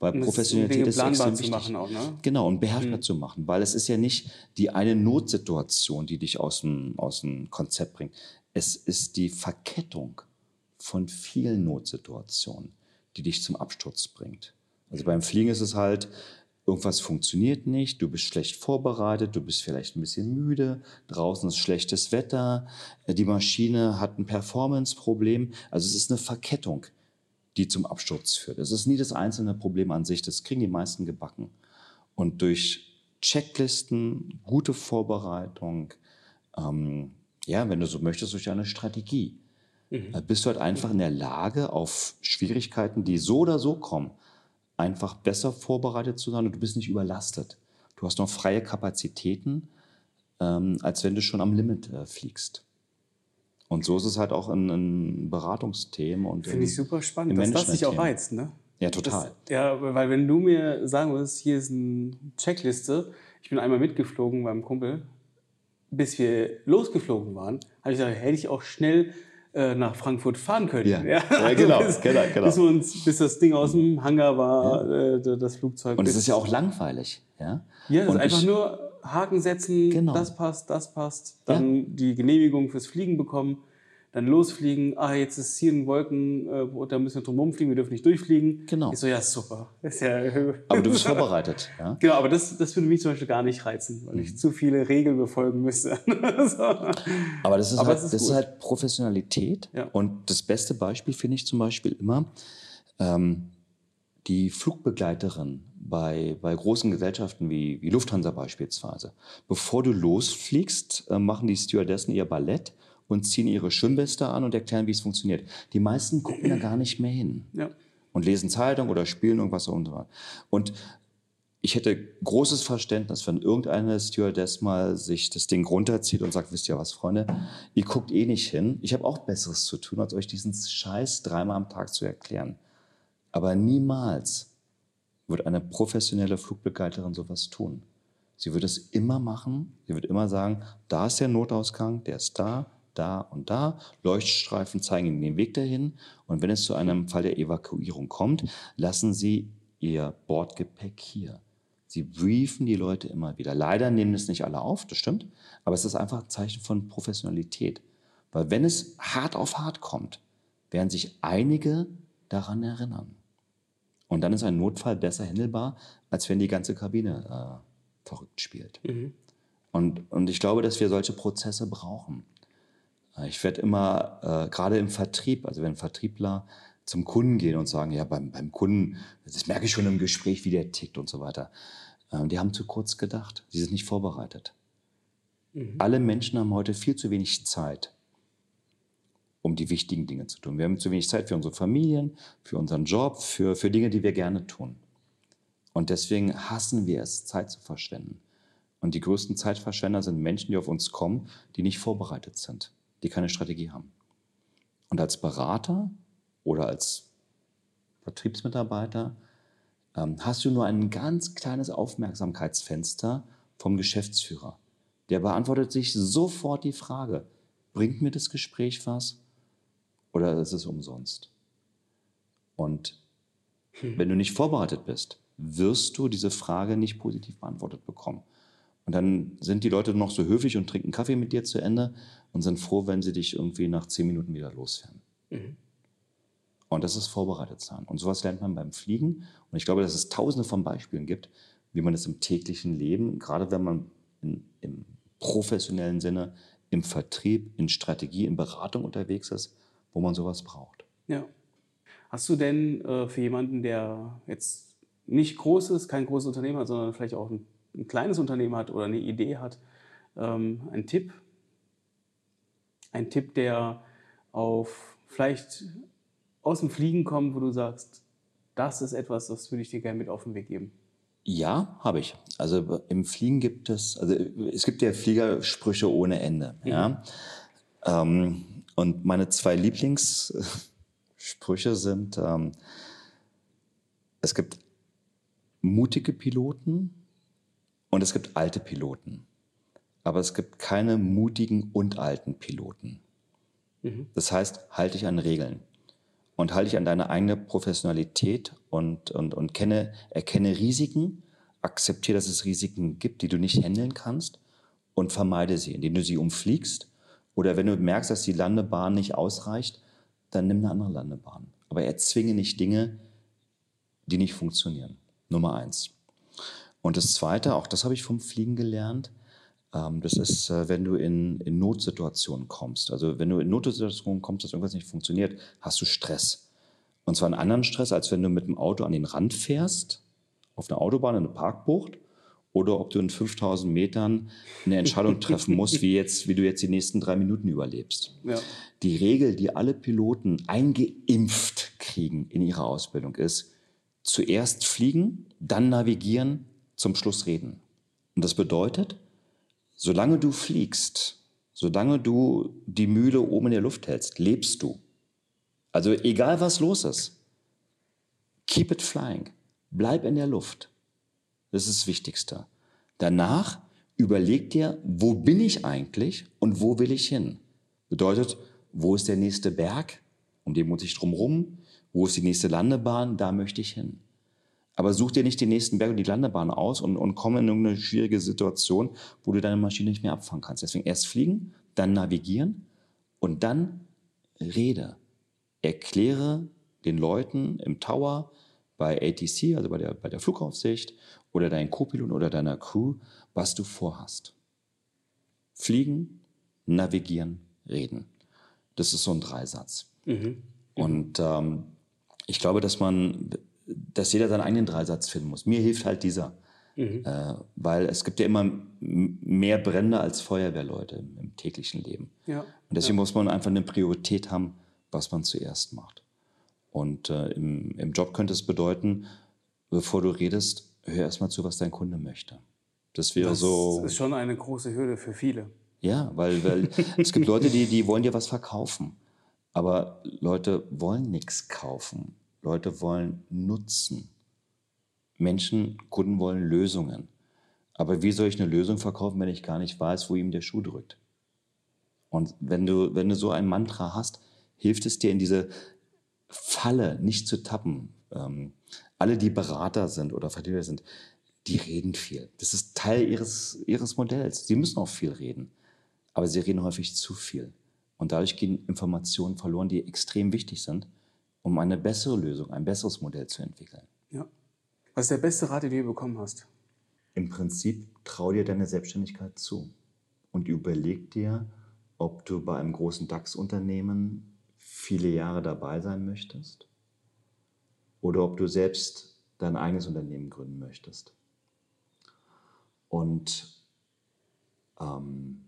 Speaker 1: Weil
Speaker 3: um
Speaker 1: Professionalität ist extrem
Speaker 3: zu
Speaker 1: wichtig.
Speaker 3: machen auch, ne?
Speaker 1: Genau, und beherrschbar zu machen, weil es ist ja nicht die eine Notsituation, die dich aus dem, aus dem Konzept bringt. Es ist die Verkettung von vielen Notsituationen, die dich zum Absturz bringt. Also beim Fliegen ist es halt, irgendwas funktioniert nicht, du bist schlecht vorbereitet, du bist vielleicht ein bisschen müde, draußen ist schlechtes Wetter, äh, die Maschine hat ein Performance-Problem. Also es ist eine Verkettung, die zum Absturz führt. Es ist nie das einzelne Problem an sich, das kriegen die meisten gebacken. Und durch Checklisten, gute Vorbereitung, ähm, ja, wenn du so möchtest, durch eine Strategie, äh, bist du halt einfach in der Lage, auf Schwierigkeiten, die so oder so kommen, einfach besser vorbereitet zu sein und du bist nicht überlastet. Du hast noch freie Kapazitäten, ähm, als wenn du schon am Limit äh, fliegst. Und so ist es halt auch in, in Beratungsthemen und
Speaker 3: Finde
Speaker 1: in-
Speaker 3: ich super spannend, dass das dich auch reizt, ne?
Speaker 1: Ja, total.
Speaker 3: Das, ja, weil wenn du mir sagen würdest, hier ist eine Checkliste, ich bin einmal mitgeflogen beim Kumpel, bis wir losgeflogen waren, habe ich gesagt, hätte ich auch schnell äh, nach Frankfurt fahren können.
Speaker 1: Ja. [LAUGHS] Ja, genau,
Speaker 3: bis,
Speaker 1: genau, genau.
Speaker 3: Bis, uns, bis das Ding aus dem Hangar war, äh, das Flugzeug.
Speaker 1: Und es ist ja auch langweilig. Ja,
Speaker 3: Ja, es
Speaker 1: und
Speaker 3: ist einfach
Speaker 1: ich-
Speaker 3: nur Haken setzen,
Speaker 1: Genau.
Speaker 3: das passt, das passt, dann die Genehmigung fürs Fliegen bekommen, dann losfliegen, ah, jetzt ist hier ein Wolken, äh, da müssen wir drum rumfliegen, wir dürfen nicht durchfliegen.
Speaker 1: Genau.
Speaker 3: Ich so, ja, super. Ist ja, [LAUGHS]
Speaker 1: Aber du bist vorbereitet. Ja?
Speaker 3: Genau, aber das, das würde mich zum Beispiel gar nicht reizen, weil
Speaker 1: Mhm.
Speaker 3: ich zu viele Regeln befolgen müsste. [LAUGHS] so.
Speaker 1: Aber das ist,
Speaker 3: Aber
Speaker 1: halt,
Speaker 3: ist
Speaker 1: das ist halt Professionalität.
Speaker 3: Ja.
Speaker 1: Und das beste Beispiel finde ich zum Beispiel immer ähm, die Flugbegleiterin bei, bei großen Gesellschaften wie, wie Lufthansa beispielsweise. Bevor du losfliegst, äh, machen die Stewardessen ihr Ballett und ziehen ihre Schwimmweste an und erklären, wie es funktioniert. Die meisten gucken da gar nicht mehr hin.
Speaker 3: Ja.
Speaker 1: und lesen Zeitung oder spielen irgendwas und so weiter. Und ich hätte großes Verständnis, wenn irgendeine Stewardess mal sich das Ding runterzieht und sagt, wisst ihr was, Freunde, ihr guckt eh nicht hin. Ich habe auch Besseres zu tun, als euch diesen Scheiß dreimal am Tag zu erklären. Aber niemals wird eine professionelle Flugbegleiterin sowas tun. Sie wird es immer machen. Sie wird immer sagen, da ist der Notausgang, der ist da, da und da. Leuchtstreifen zeigen Ihnen den Weg dahin. Und wenn es zu einem Fall der Evakuierung kommt, lassen Sie Ihr Bordgepäck hier. Sie briefen die Leute immer wieder. Leider nehmen es nicht alle auf, das stimmt, aber es ist einfach ein Zeichen von Professionalität. Weil wenn es hart auf hart kommt, werden sich einige daran erinnern. Und dann ist ein Notfall besser handelbar, als wenn die ganze Kabine äh, verrückt spielt. Mhm. Und, und ich glaube, dass wir solche Prozesse brauchen. Ich werde immer, äh, gerade im Vertrieb, also wenn Vertriebler zum Kunden gehen und sagen, ja, beim, beim Kunden, das merke ich schon im Gespräch, wie der tickt und so weiter. Äh, die haben zu kurz gedacht. Sie sind nicht vorbereitet. Mhm. Alle Menschen haben heute viel zu wenig Zeit, um die wichtigen Dinge zu tun. Wir haben zu wenig Zeit für unsere Familien, für unseren Job, für, für Dinge, die wir gerne tun. Und deswegen hassen wir es, Zeit zu verschwenden. Und die größten Zeitverschwender sind Menschen, die auf uns kommen, die nicht vorbereitet sind, die keine Strategie haben. Und als Berater oder als Vertriebsmitarbeiter ähm, hast du nur ein ganz kleines Aufmerksamkeitsfenster vom Geschäftsführer. Der beantwortet sich sofort die Frage, bringt mir das Gespräch was oder ist es umsonst? Und hm. wenn du nicht vorbereitet bist, wirst du diese Frage nicht positiv beantwortet bekommen. Und dann sind die Leute noch so höflich und trinken Kaffee mit dir zu Ende und sind froh, wenn sie dich irgendwie nach zehn Minuten wieder loswerden. Mhm. Und das ist vorbereitet sein. Und sowas lernt man beim Fliegen. Und ich glaube, dass es tausende von Beispielen gibt, wie man es im täglichen Leben, gerade wenn man in, im professionellen Sinne, im Vertrieb, in Strategie, in Beratung unterwegs ist, wo man sowas braucht.
Speaker 3: Ja. Hast du denn äh, für jemanden, der jetzt nicht groß ist, kein großes Unternehmen hat, sondern vielleicht auch ein, ein kleines Unternehmen hat oder eine Idee hat, ähm, einen Tipp? Ein Tipp, der auf vielleicht aus dem Fliegen kommen, wo du sagst, das ist etwas, das würde ich dir gerne mit auf den Weg geben?
Speaker 1: Ja, habe ich. Also im Fliegen gibt es, also es gibt ja Fliegersprüche ohne Ende. Mhm. Ja. Ähm, und meine zwei Lieblingssprüche sind, ähm, es gibt mutige Piloten und es gibt alte Piloten. Aber es gibt keine mutigen und alten Piloten. Mhm. Das heißt, halte dich an Regeln und halte dich an deine eigene Professionalität und, und, und kenne, erkenne Risiken, akzeptiere, dass es Risiken gibt, die du nicht handeln kannst und vermeide sie, indem du sie umfliegst. Oder wenn du merkst, dass die Landebahn nicht ausreicht, dann nimm eine andere Landebahn. Aber erzwinge nicht Dinge, die nicht funktionieren. Nummer eins. Und das Zweite, auch das habe ich vom Fliegen gelernt, ähm, das ist, äh, wenn du in, in Notsituationen kommst. Also wenn du in Notsituationen kommst, dass irgendwas nicht funktioniert, hast du Stress. Und zwar einen anderen Stress, als wenn du mit dem Auto an den Rand fährst, auf einer Autobahn in eine Parkbucht, oder ob du in 5000 Metern eine Entscheidung [LAUGHS] treffen musst, wie, jetzt, wie du jetzt die nächsten drei Minuten überlebst. Ja. Die Regel, die alle Piloten eingeimpft kriegen in ihrer Ausbildung, ist zuerst fliegen, dann navigieren, zum Schluss reden. Und das bedeutet, Solange du fliegst, solange du die Mühle oben in der Luft hältst, lebst du. Also egal was los ist, keep it flying. Bleib in der Luft. Das ist das Wichtigste. Danach überleg dir, wo bin ich eigentlich und wo will ich hin? Bedeutet, wo ist der nächste Berg? Um den muss ich drumherum. Wo ist die nächste Landebahn? Da möchte ich hin. Aber such dir nicht den nächsten Berg und die Landebahn aus und, und komm in irgendeine schwierige Situation, wo du deine Maschine nicht mehr abfangen kannst. Deswegen erst fliegen, dann navigieren und dann rede. Erkläre den Leuten im Tower, bei ATC, also bei der, bei der Flugaufsicht oder deinen Co-Pilot oder deiner Crew, was du vorhast. Fliegen, navigieren, reden. Das ist so ein Dreisatz. Mhm. Und ähm, ich glaube, dass man dass jeder seinen eigenen Dreisatz finden muss. Mir hilft halt dieser. Mhm. Äh, weil es gibt ja immer mehr Brände als Feuerwehrleute im, im täglichen Leben. Ja. Und deswegen ja. muss man einfach eine Priorität haben, was man zuerst macht. Und äh, im, im Job könnte es bedeuten, bevor du redest, hör erstmal zu, was dein Kunde möchte. Das wäre so.
Speaker 3: Das ist schon eine große Hürde für viele.
Speaker 1: Ja, weil, weil [LAUGHS] es gibt Leute, die, die wollen dir was verkaufen. Aber Leute wollen nichts kaufen. Leute wollen Nutzen. Menschen, Kunden wollen Lösungen. Aber wie soll ich eine Lösung verkaufen, wenn ich gar nicht weiß, wo ihm der Schuh drückt? Und wenn du, wenn du so ein Mantra hast, hilft es dir in diese Falle nicht zu tappen. Ähm, alle, die Berater sind oder Vertreter sind, die reden viel. Das ist Teil ihres, ihres Modells. Sie müssen auch viel reden. Aber sie reden häufig zu viel. Und dadurch gehen Informationen verloren, die extrem wichtig sind, um eine bessere Lösung, ein besseres Modell zu entwickeln.
Speaker 5: Ja. Was ist der beste Rat, den du bekommen hast?
Speaker 1: Im Prinzip trau dir deine Selbstständigkeit zu und überleg dir, ob du bei einem großen DAX-Unternehmen viele Jahre dabei sein möchtest oder ob du selbst dein eigenes Unternehmen gründen möchtest. Und ähm,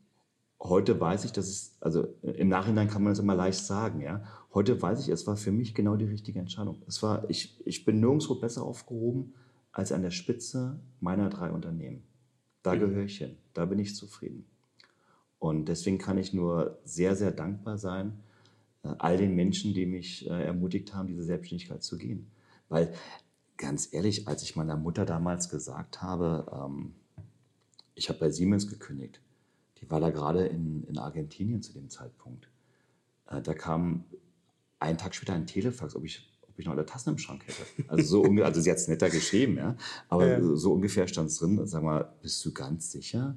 Speaker 1: heute weiß ich, dass es, also im Nachhinein kann man das immer leicht sagen, ja. Heute weiß ich, es war für mich genau die richtige Entscheidung. Es war, ich, ich bin nirgendwo besser aufgehoben als an der Spitze meiner drei Unternehmen. Da mhm. gehöre ich hin, da bin ich zufrieden. Und deswegen kann ich nur sehr, sehr dankbar sein, äh, all den Menschen, die mich äh, ermutigt haben, diese Selbstständigkeit zu gehen. Weil ganz ehrlich, als ich meiner Mutter damals gesagt habe, ähm, ich habe bei Siemens gekündigt, die war da gerade in, in Argentinien zu dem Zeitpunkt. Äh, da kam einen Tag später ein Telefax, ob ich, ob ich noch alle Tassen im Schrank hätte. Also, so also sie hat es netter geschrieben, ja. Aber ja. so ungefähr stand es drin. Sag mal, bist du ganz sicher?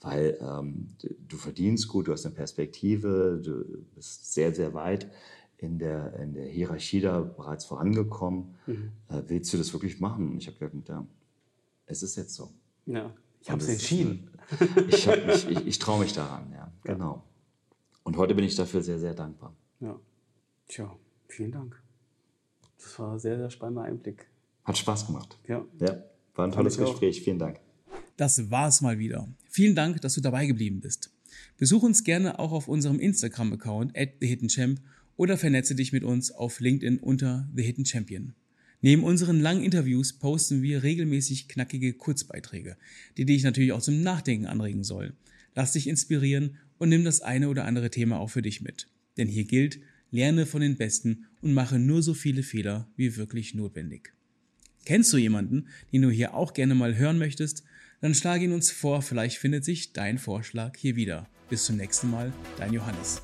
Speaker 1: Weil ähm, du verdienst gut, du hast eine Perspektive, du bist sehr, sehr weit in der, in der Hierarchie da bereits vorangekommen. Mhm. Äh, willst du das wirklich machen? Und ich habe gesagt, ja, es ist jetzt so.
Speaker 5: Ja. Ich habe es entschieden.
Speaker 1: ich, ich, ich, ich traue mich daran, ja, genau. Und heute bin ich dafür sehr, sehr dankbar.
Speaker 5: Ja. Tja, vielen Dank. Das war ein sehr, sehr spannender Einblick.
Speaker 1: Hat Spaß gemacht.
Speaker 5: Ja.
Speaker 1: Ja, war ein tolles Gespräch. Vielen Dank.
Speaker 3: Das war's mal wieder. Vielen Dank, dass du dabei geblieben bist. Besuch uns gerne auch auf unserem Instagram-Account at TheHiddenChamp oder vernetze dich mit uns auf LinkedIn unter The Hidden Champion. Neben unseren langen Interviews posten wir regelmäßig knackige Kurzbeiträge, die dich natürlich auch zum Nachdenken anregen sollen. Lass dich inspirieren und nimm das eine oder andere Thema auch für dich mit. Denn hier gilt, lerne von den Besten und mache nur so viele Fehler wie wirklich notwendig. Kennst du jemanden, den du hier auch gerne mal hören möchtest? Dann schlage ihn uns vor, vielleicht findet sich dein Vorschlag hier wieder. Bis zum nächsten Mal, dein Johannes.